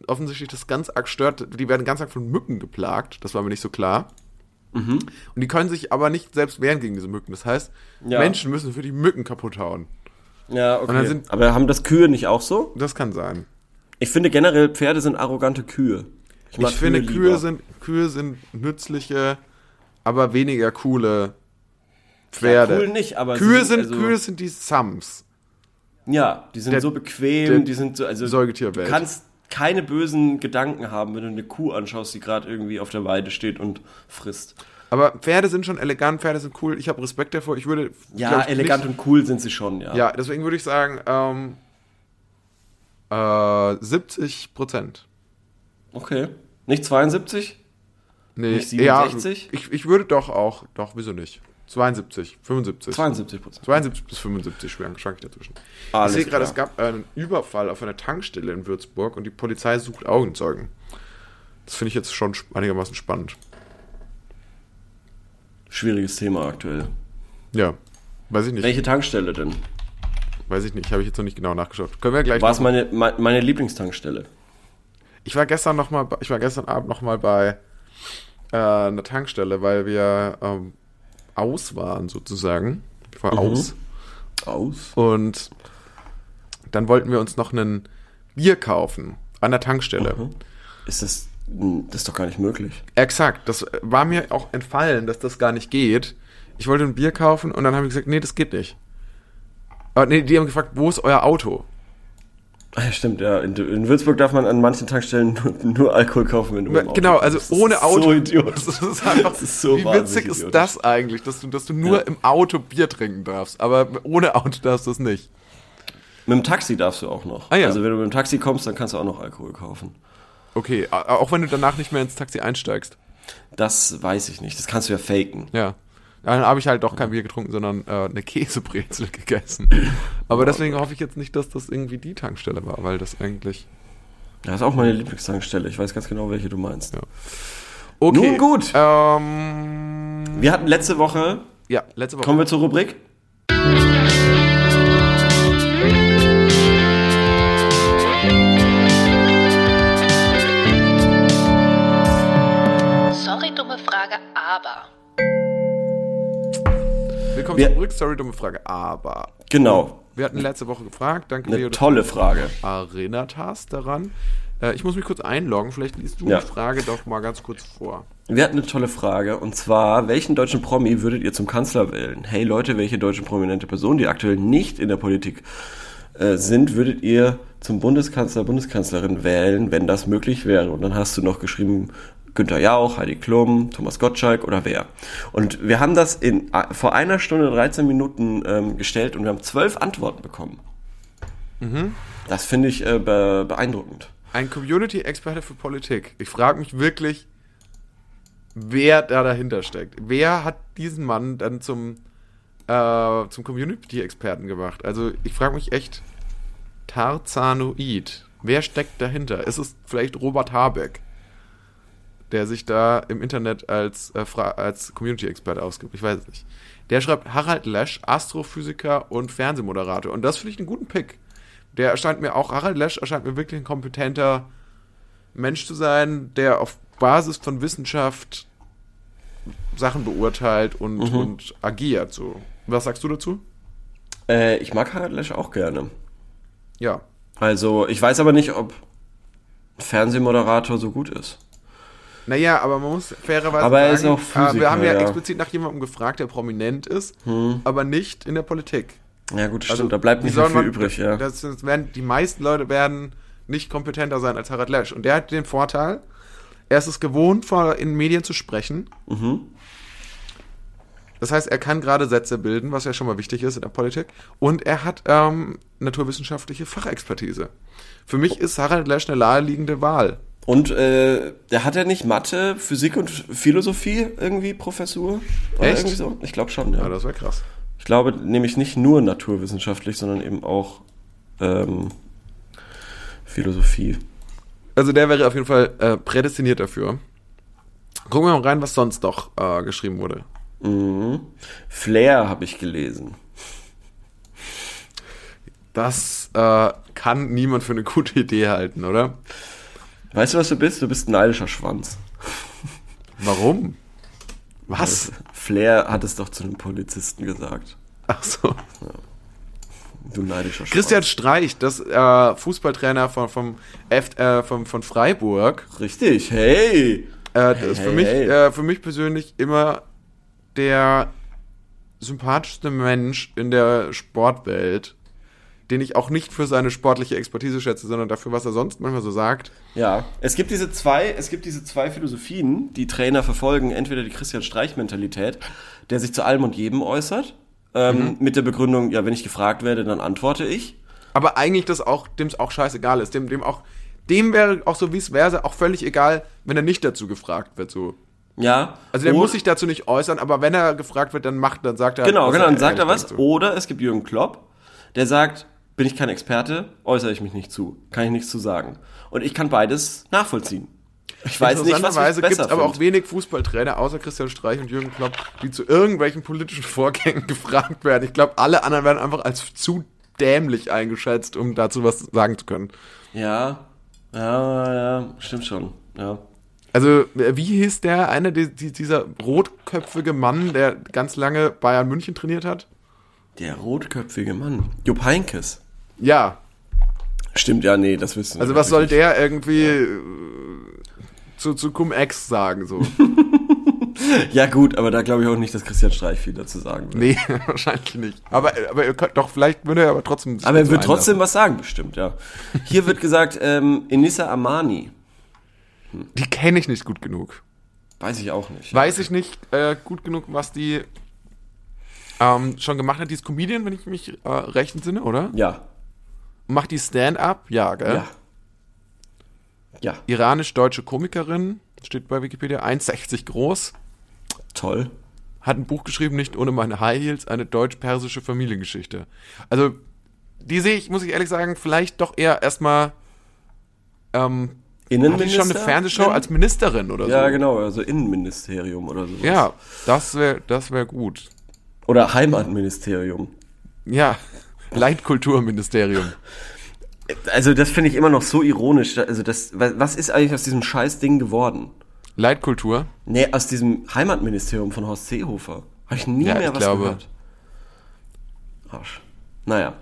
offensichtlich das ganz arg stört. Die werden ganz arg von Mücken geplagt. Das war mir nicht so klar. Mhm. Und die können sich aber nicht selbst wehren gegen diese Mücken. Das heißt, Ja. Menschen müssen für die Mücken kaputt hauen. Ja, okay. Aber haben das Kühe nicht auch so? Das kann sein. Ich finde generell, Pferde sind arrogante Kühe. Ich, finde, lieber. Kühe sind, Kühe sind nützliche, aber weniger coole Pferde. Ja, cool nicht, aber Kühe sind, also- Kühe sind die Sams. Ja, die sind Der- so bequem, der die sind so, also Säugetierwelt. du kannst keine bösen Gedanken haben, wenn du eine Kuh anschaust, die gerade irgendwie auf der Weide steht und frisst. Aber Pferde sind schon elegant, Pferde sind cool. Ich habe Respekt davor. Ich würde. Ja, glaub ich, elegant Nicht, und cool sind sie schon, ja. ja, deswegen würde ich sagen, ähm, äh, 70 Prozent. Okay. Nicht 72? Nee, Nicht 67? Ja, ich, ich würde doch auch, doch, wieso nicht? 72, 75. 72 Prozent. 72 bis 75 schwank schwank ich dazwischen. Alles ich sehe gerade, es gab einen Überfall auf einer Tankstelle in Würzburg und die Polizei sucht Augenzeugen. Das finde ich jetzt schon einigermaßen spannend. Schwieriges Thema aktuell. Ja, weiß ich nicht. Welche Tankstelle denn? Weiß ich nicht, habe ich jetzt noch nicht genau nachgeschaut. Können wir gleich War es meine, meine, meine Lieblingstankstelle? Ich war gestern noch mal, ich war gestern Abend noch mal bei äh, einer Tankstelle, weil wir ähm, aus waren sozusagen. Ich war aus. Aus. Und dann wollten wir uns noch ein Bier kaufen an der Tankstelle. Ist das, hm, das ist doch gar nicht möglich. Exakt, das war mir auch entfallen, dass das gar nicht geht. Ich wollte ein Bier kaufen und dann haben die gesagt, nee, das geht nicht. Aber nee, die haben gefragt, wo ist euer Auto? Ah, ja, stimmt, ja. In, in Würzburg darf man an manchen Tankstellen nur, nur Alkohol kaufen, wenn du Auto genau, also bist. Ohne Auto. So Idiot. Das ist einfach, Das ist so wie witzig ist das eigentlich, dass du, dass du nur Ja. im Auto Bier trinken darfst, aber ohne Auto darfst du es nicht. Mit dem Taxi darfst du auch noch. Ah, ja. Also wenn du mit dem Taxi kommst, dann kannst du auch noch Alkohol kaufen. Okay, auch wenn du danach nicht mehr ins Taxi einsteigst. Das weiß ich nicht. Das kannst du ja faken. Ja. Dann habe ich halt doch kein Bier getrunken, sondern äh, eine Käsebrezel gegessen. Aber deswegen hoffe ich jetzt nicht, dass das irgendwie die Tankstelle war, weil das eigentlich. Das ist auch meine Lieblingstankstelle. Ich weiß ganz genau, welche du meinst. Ja. Okay. Nun gut. Ähm, Wir hatten letzte Woche, ja, letzte Woche. kommen wir zur Rubrik. Sorry, dumme Frage, aber. Willkommen Wir- zur Rubrik, sorry, dumme Frage. Aber Genau. wir hatten letzte Woche gefragt, danke Eine Leo, tolle Frage. erinnert hast daran. Äh, ich muss mich kurz einloggen, vielleicht liest du Ja. die Frage doch mal ganz kurz vor. Wir hatten eine tolle Frage und zwar, welchen deutschen Promi würdet ihr zum Kanzler wählen? Hey Leute, welche deutsche prominente Person, die aktuell nicht in der Politik äh, sind, würdet ihr zum Bundeskanzler, Bundeskanzlerin wählen, wenn das möglich wäre? Und dann hast du noch geschrieben, Günther Jauch, Heidi Klum, Thomas Gottschalk oder wer? Und wir haben das in, vor einer Stunde 13 Minuten ähm, gestellt und wir haben zwölf Antworten bekommen. Das finde ich äh, be beeindruckend. Ein Community-Experte für Politik. Ich frage mich wirklich, wer da dahinter steckt. Wer hat diesen Mann dann zum, äh, zum Community-Experten gemacht? Also ich frage mich echt, Tarzanoid. Wer steckt dahinter? Ist es vielleicht Robert Habeck, der sich da im Internet als, äh, als Community-Experte ausgibt? Ich weiß es nicht. Der schreibt Harald Lesch, Astrophysiker und Fernsehmoderator. Und das finde ich einen guten Pick. Der erscheint mir auch, Harald Lesch erscheint mir wirklich ein kompetenter Mensch zu sein, der auf Basis von Wissenschaft Sachen beurteilt und, und agiert. So. Was sagst du dazu? Äh, ich mag Harald Lesch auch gerne. Ja. Also, ich weiß aber nicht, ob Fernsehmoderator so gut ist. Naja, aber man muss fairerweise Aber er sagen, ist auch Physiker, äh, wir haben ja, ja. explizit nach jemandem gefragt, der prominent ist, aber nicht in der Politik. Ja, gut, stimmt, Also, da bleibt nicht soll viel man- übrig, ja. Das, das werden, die meisten Leute werden nicht kompetenter sein als Harald Lesch. Und der hat den Vorteil, Er ist es gewohnt, vor in Medien zu sprechen. Das heißt, er kann gerade Sätze bilden, was ja schon mal wichtig ist in der Politik. Und er hat ähm, naturwissenschaftliche Fachexpertise. Für mich ist Harald Lesch eine naheliegende Wahl. Und äh, der hat ja nicht Mathe, Physik und Philosophie irgendwie Professur? Oder Echt? irgendwie so? Ich glaube schon, ja. Ja, das wäre krass. Ich glaube nämlich nicht nur naturwissenschaftlich, sondern eben auch ähm, Philosophie. Also der wäre auf jeden Fall äh, prädestiniert dafür. Gucken wir mal rein, was sonst noch äh, geschrieben wurde. Mhm. Flair habe ich gelesen. Das äh, kann niemand für eine gute Idee halten, oder? Weißt du, was du bist? Du bist ein neidischer Schwanz. Warum? Was? Flair hat es doch zu einem Polizisten gesagt. Ach so. Du neidischer Schwanz. Christian Streich, das äh, Fußballtrainer von, vom F, äh, von, von Freiburg, Richtig, hey! äh, das ist für hey, mich, hey. äh, für mich persönlich immer der sympathischste Mensch in der Sportwelt, den ich auch nicht für seine sportliche Expertise schätze, sondern dafür, was er sonst manchmal so sagt. Ja, es gibt diese zwei, es gibt diese zwei Philosophien, die Trainer verfolgen. Entweder die Christian Streich-Mentalität, der sich zu allem und jedem äußert, ähm, mit der Begründung, ja, wenn ich gefragt werde, dann antworte ich. Aber eigentlich das auch, dem es auch scheißegal ist, dem, dem auch, dem wäre auch so wie es wäre, auch völlig egal, wenn er nicht dazu gefragt wird, so. Ja. Also der muss sich dazu nicht äußern, aber wenn er gefragt wird, dann macht, dann sagt er. Genau, was genau, dann sagt er was. Oder es gibt Jürgen Klopp, der sagt, bin ich kein Experte, äußere ich mich nicht zu, kann ich nichts zu sagen. Und ich kann beides nachvollziehen. Ich weiß nicht, was besser gibt es aber auch find. wenig Fußballtrainer, außer Christian Streich und Jürgen Klopp, die zu irgendwelchen politischen Vorgängen gefragt werden. Ich glaube, alle anderen werden einfach als zu dämlich eingeschätzt, um dazu was sagen zu können. Ja, ja, ja, stimmt schon. Ja. Also, wie hieß der eine, die, die, dieser rotköpfige Mann, der ganz lange Bayern München trainiert hat? Der rotköpfige Mann. Jupp Heinkes. Ja, Stimmt, ja, nee, das wissen wir also was soll der irgendwie äh, zu, zu Cum-Ex sagen, so? Ja, gut, aber da glaube ich auch nicht, dass Christian Streich viel dazu sagen wird. Nee, wahrscheinlich nicht. Aber, aber könnt, doch, vielleicht würde er aber trotzdem. Aber er wird trotzdem was sagen, bestimmt, ja. Hier wird gesagt, ähm, Enissa Amani. Die kenne ich nicht gut genug. Weiß ich auch nicht. Weiß ich nicht äh, gut genug, was die ähm, schon gemacht hat. Die ist Comedian, wenn ich mich äh, recht entsinne, oder? Ja, Macht die Stand-up? Ja, gell? ja. Ja, Iranisch-deutsche Komikerin, steht bei Wikipedia, 1,60 groß. toll. Hat ein Buch geschrieben, nicht ohne meine High Heels, eine deutsch-persische Familiengeschichte. Also, die sehe ich, muss ich ehrlich sagen, vielleicht doch eher erstmal. Ähm, Innenminister? schon eine Fernsehshow als Ministerin oder Ja, so? genau, also Innenministerium oder so. Ja, das wäre das wär gut. Oder Heimatministerium. Ja, Leitkulturministerium. Also das finde ich immer noch so ironisch. Also das, wa- was ist eigentlich aus diesem scheiß Ding geworden? Leitkultur? Nee, aus diesem Heimatministerium von Horst Seehofer. Habe ich nie Ja, mehr ich was glaube. gehört. Arsch. Naja.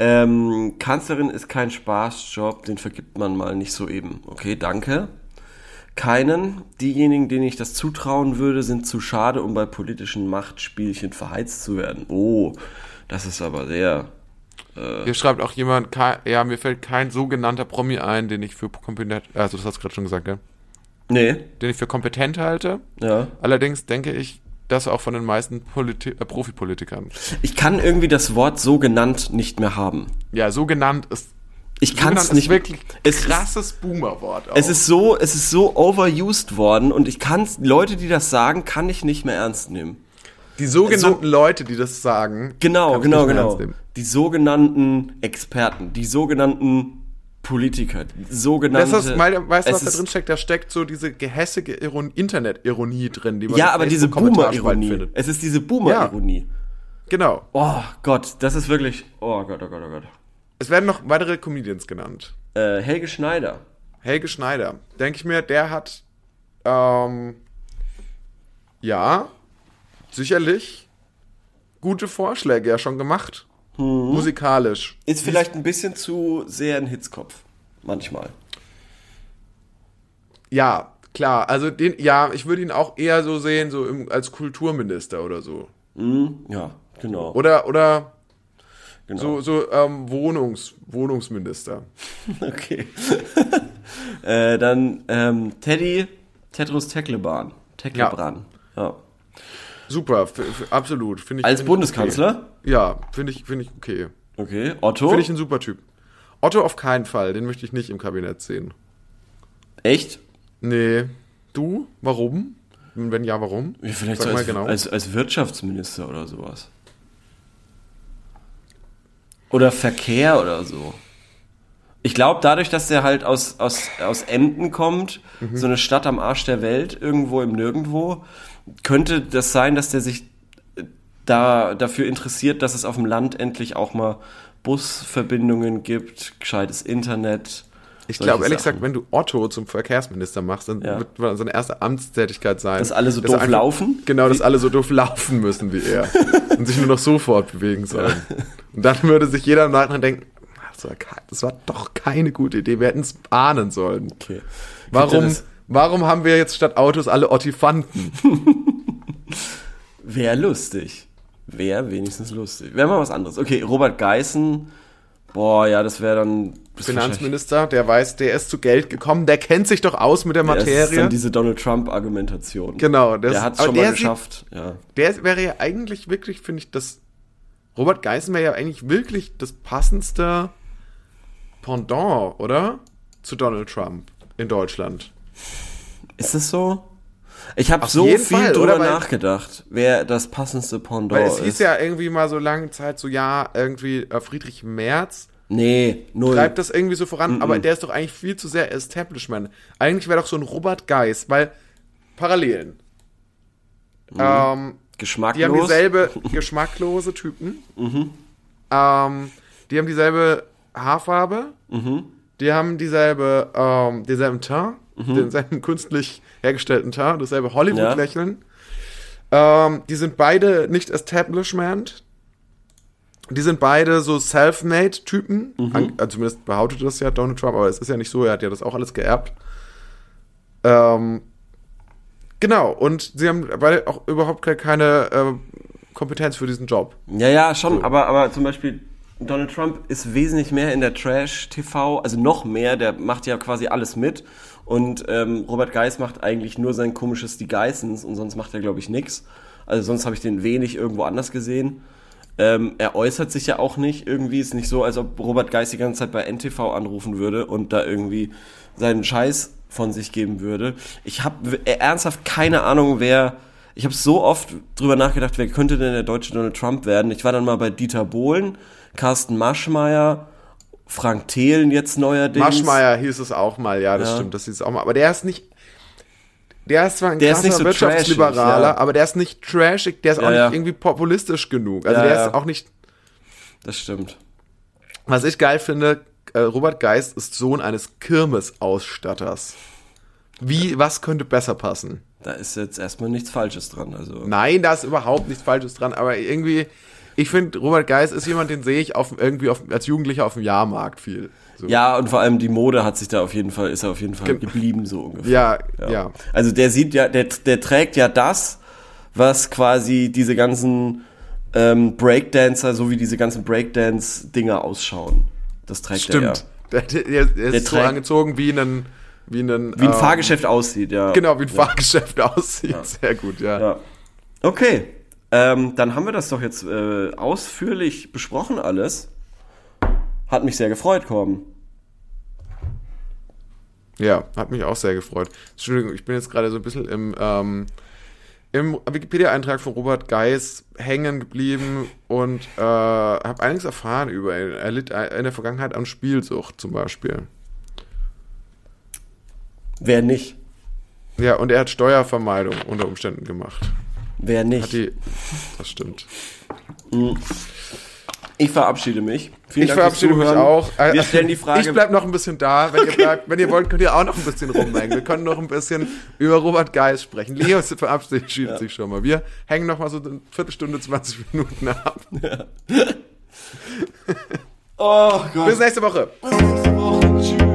Ähm, Kanzlerin ist kein Spaßjob, den vergibt man mal nicht so eben. Okay, danke. Keinen. Diejenigen, denen ich das zutrauen würde, sind zu schade, um bei politischen Machtspielchen verheizt zu werden. Oh, das ist aber sehr. Hier schreibt auch jemand, ja, mir fällt kein sogenannter Promi ein, den ich für kompetent, also das hast du gerade schon gesagt, gell? Nee, Den ich für kompetent halte. ja. Allerdings denke ich, das auch von den meisten Politi äh, Profipolitikern. Ich kann irgendwie das Wort so genannt nicht mehr haben. Ja, so genannt ist. Ich so kann es nicht wirklich Es ist- krasses Boomer-Wort. auch. Es ist so, es ist so overused worden und ich kann Leute, die das sagen, kann ich nicht mehr ernst nehmen. Die sogenannten Leute, die das sagen. Genau, genau, genau. Die sogenannten Experten, die sogenannten Politiker, die sogenannte. Das ist, weil, weißt du, was da drin steckt? Da steckt so diese gehässige Iron Internet-Ironie drin, die man Ja, aber diese Boomer-Ironie. Es ist diese Boomer-Ironie. Genau. Oh Gott, das ist wirklich. Oh Gott, oh Gott, oh Gott. Es werden noch weitere Comedians genannt. Äh, Helge Schneider. Helge Schneider, denke ich mir, der hat, ähm, ja, sicherlich gute Vorschläge ja schon gemacht. Musikalisch. Ist vielleicht ein bisschen zu sehr ein Hitzkopf. Manchmal. Ja, klar. Also den, ja, ich würde ihn auch eher so sehen, so im, als Kulturminister oder so. Ja, genau. Oder, oder genau. so, so ähm, Wohnungs, Wohnungsminister. Okay. Äh, dann ähm, Teddy, Tedros Teckleban. Tecklebrand. Ja. Super, absolut. Finde ich, Als find Bundeskanzler? Okay. Ja, finde ich, finde ich okay. Okay. Otto? Finde ich ein super Typ. Otto auf keinen Fall, den möchte ich nicht im Kabinett sehen. Echt? Nee. Du? Warum? Wenn ja, warum? Ja, vielleicht Sag so mal als, genau. als, als Wirtschaftsminister oder sowas. Oder Verkehr oder so. Ich glaube, dadurch, dass der halt aus, aus, aus Emden kommt, Mhm. so eine Stadt am Arsch der Welt, irgendwo im Nirgendwo, könnte das sein, dass der sich äh, da dafür interessiert, dass es auf dem Land endlich auch mal Busverbindungen gibt, gescheites Internet. Ich glaube, ehrlich Sachen. gesagt, wenn du Otto zum Verkehrsminister machst, dann Ja. wird seine erste Amtstätigkeit sein. Dass alle so dass doof einfach- laufen? Genau, dass alle so doof laufen müssen wie er. und sich nur noch so fortbewegen sollen. Und dann würde sich jeder im Nachhinein denken, "Ach, das war, doch keine gute Idee, wir hätten es ahnen sollen. Okay. Warum, warum haben wir jetzt statt Autos alle Ottifanten? Wäre lustig. Wäre wenigstens lustig. Wäre mal was anderes. Okay, Robert Geißen. Boah, ja, das wäre dann. das ist Finanzminister, der weiß, der ist zu Geld gekommen, der kennt sich doch aus mit der wahrscheinlich- Das ist Materie. dann diese Donald Trump-Argumentation. Genau, das- der hat es schon mal geschafft. Ja. Der wäre ja eigentlich wirklich, finde ich, das. Robert Geißen wäre ja eigentlich wirklich das passendste Pendant, oder? Zu Donald Trump in Deutschland. Ist das so? Ich habe so viel Fall, drüber oder? Nachgedacht, wer das passendste Pendant Weil es ist. hieß ja irgendwie mal so lange Zeit so, ja, irgendwie äh, Friedrich Merz nee, null. treibt das irgendwie so voran, aber der ist doch eigentlich viel zu sehr Establishment. Eigentlich wäre doch so ein Robert Geis, weil Parallelen. Ähm, Geschmacklos. Die haben dieselbe geschmacklose Typen. Ähm, die haben dieselbe Haarfarbe. Die haben dieselbe, ähm, denselben Teint, denselben künstlich hergestellten Teint, dasselbe Hollywood-Lächeln. Ähm, die sind beide nicht Establishment. Die sind beide so Self-Made-Typen. An- Also zumindest behauptet das ja Donald Trump, aber es ist ja nicht so, er hat ja das auch alles geerbt. Ähm, genau, und sie haben beide auch überhaupt ke- keine äh, Kompetenz für diesen Job. Ja, ja, schon, aber, aber zum Beispiel Donald Trump ist wesentlich mehr in der Trash-TV, also noch mehr, der macht ja quasi alles mit. Und ähm, Robert Geis macht eigentlich nur sein komisches Die Geissens und sonst macht er, glaube ich, nix. Also sonst habe ich den wenig irgendwo anders gesehen. Ähm, er äußert sich ja auch nicht irgendwie. Ist nicht so, als ob Robert Geis die ganze Zeit bei NTV anrufen würde und da irgendwie seinen Scheiß von sich geben würde. Ich habe ernsthaft keine Ahnung, wer. Ich habe so oft drüber nachgedacht, wer könnte denn der deutsche Donald Trump werden. Ich war dann mal bei Dieter Bohlen, Carsten Maschmeyer, Frank Thelen jetzt neuerdings. Maschmeyer hieß es auch mal, ja, das Ja. stimmt, das hieß es auch mal. Aber der ist nicht. Der ist zwar ein Der krasser nicht so Wirtschaftsliberaler, trashig, ja. aber der ist nicht trashig, der ist auch Ja, nicht ja. irgendwie populistisch genug. Also der ist auch nicht. Das stimmt. Was ich geil finde, äh, Robert Geist ist Sohn eines Kirmesausstatters. Wie, was könnte besser passen? Da ist jetzt erstmal nichts Falsches dran. Also Nein, da ist überhaupt nichts Falsches dran, aber irgendwie, ich finde, Robert Geist ist jemand, den sehe ich auf, irgendwie auf, als Jugendlicher auf dem Jahrmarkt viel. So. Ja, und vor allem die Mode hat sich da auf jeden Fall, ist er auf jeden Fall Gen- geblieben, so ungefähr. Ja, ja. Also der sieht ja, der, der trägt ja das, was quasi diese ganzen ähm, Breakdancer, so wie diese ganzen Breakdance-Dinger ausschauen. Das trägt Stimmt. er ja. Der, der, der ist Der so trägt- angezogen wie ein, wie ein, Wie ein ähm, Fahrgeschäft aussieht, ja. Genau, wie ein Fahrgeschäft aussieht. Sehr gut, ja. Ja. Okay, ähm, dann haben wir das doch jetzt äh, ausführlich besprochen alles. Hat mich sehr gefreut, Korben. Ja, hat mich auch sehr gefreut. Entschuldigung, ich bin jetzt gerade so ein bisschen im, ähm, im Wikipedia-Eintrag von Robert Geis hängen geblieben und äh, habe einiges erfahren über ihn. Er litt in der Vergangenheit an Spielsucht zum Beispiel. Wer nicht? Ja, und er hat Steuervermeidung unter Umständen gemacht. Wer nicht? die, das stimmt. Ich verabschiede mich. Vielen Ich Dank verabschiede mich auch. Äh, Wir stellen die Frage. Ich bleib noch ein bisschen da. Wenn, ihr, bleibt, wenn ihr wollt, könnt ihr auch noch ein bisschen rumhängen. Wir können noch ein bisschen über Robert Geis sprechen. Leo verabschiedet sich schon mal. Wir hängen noch mal so eine Viertelstunde, 20 Minuten ab. oh Gott. Bis nächste Woche. Bis nächste Woche.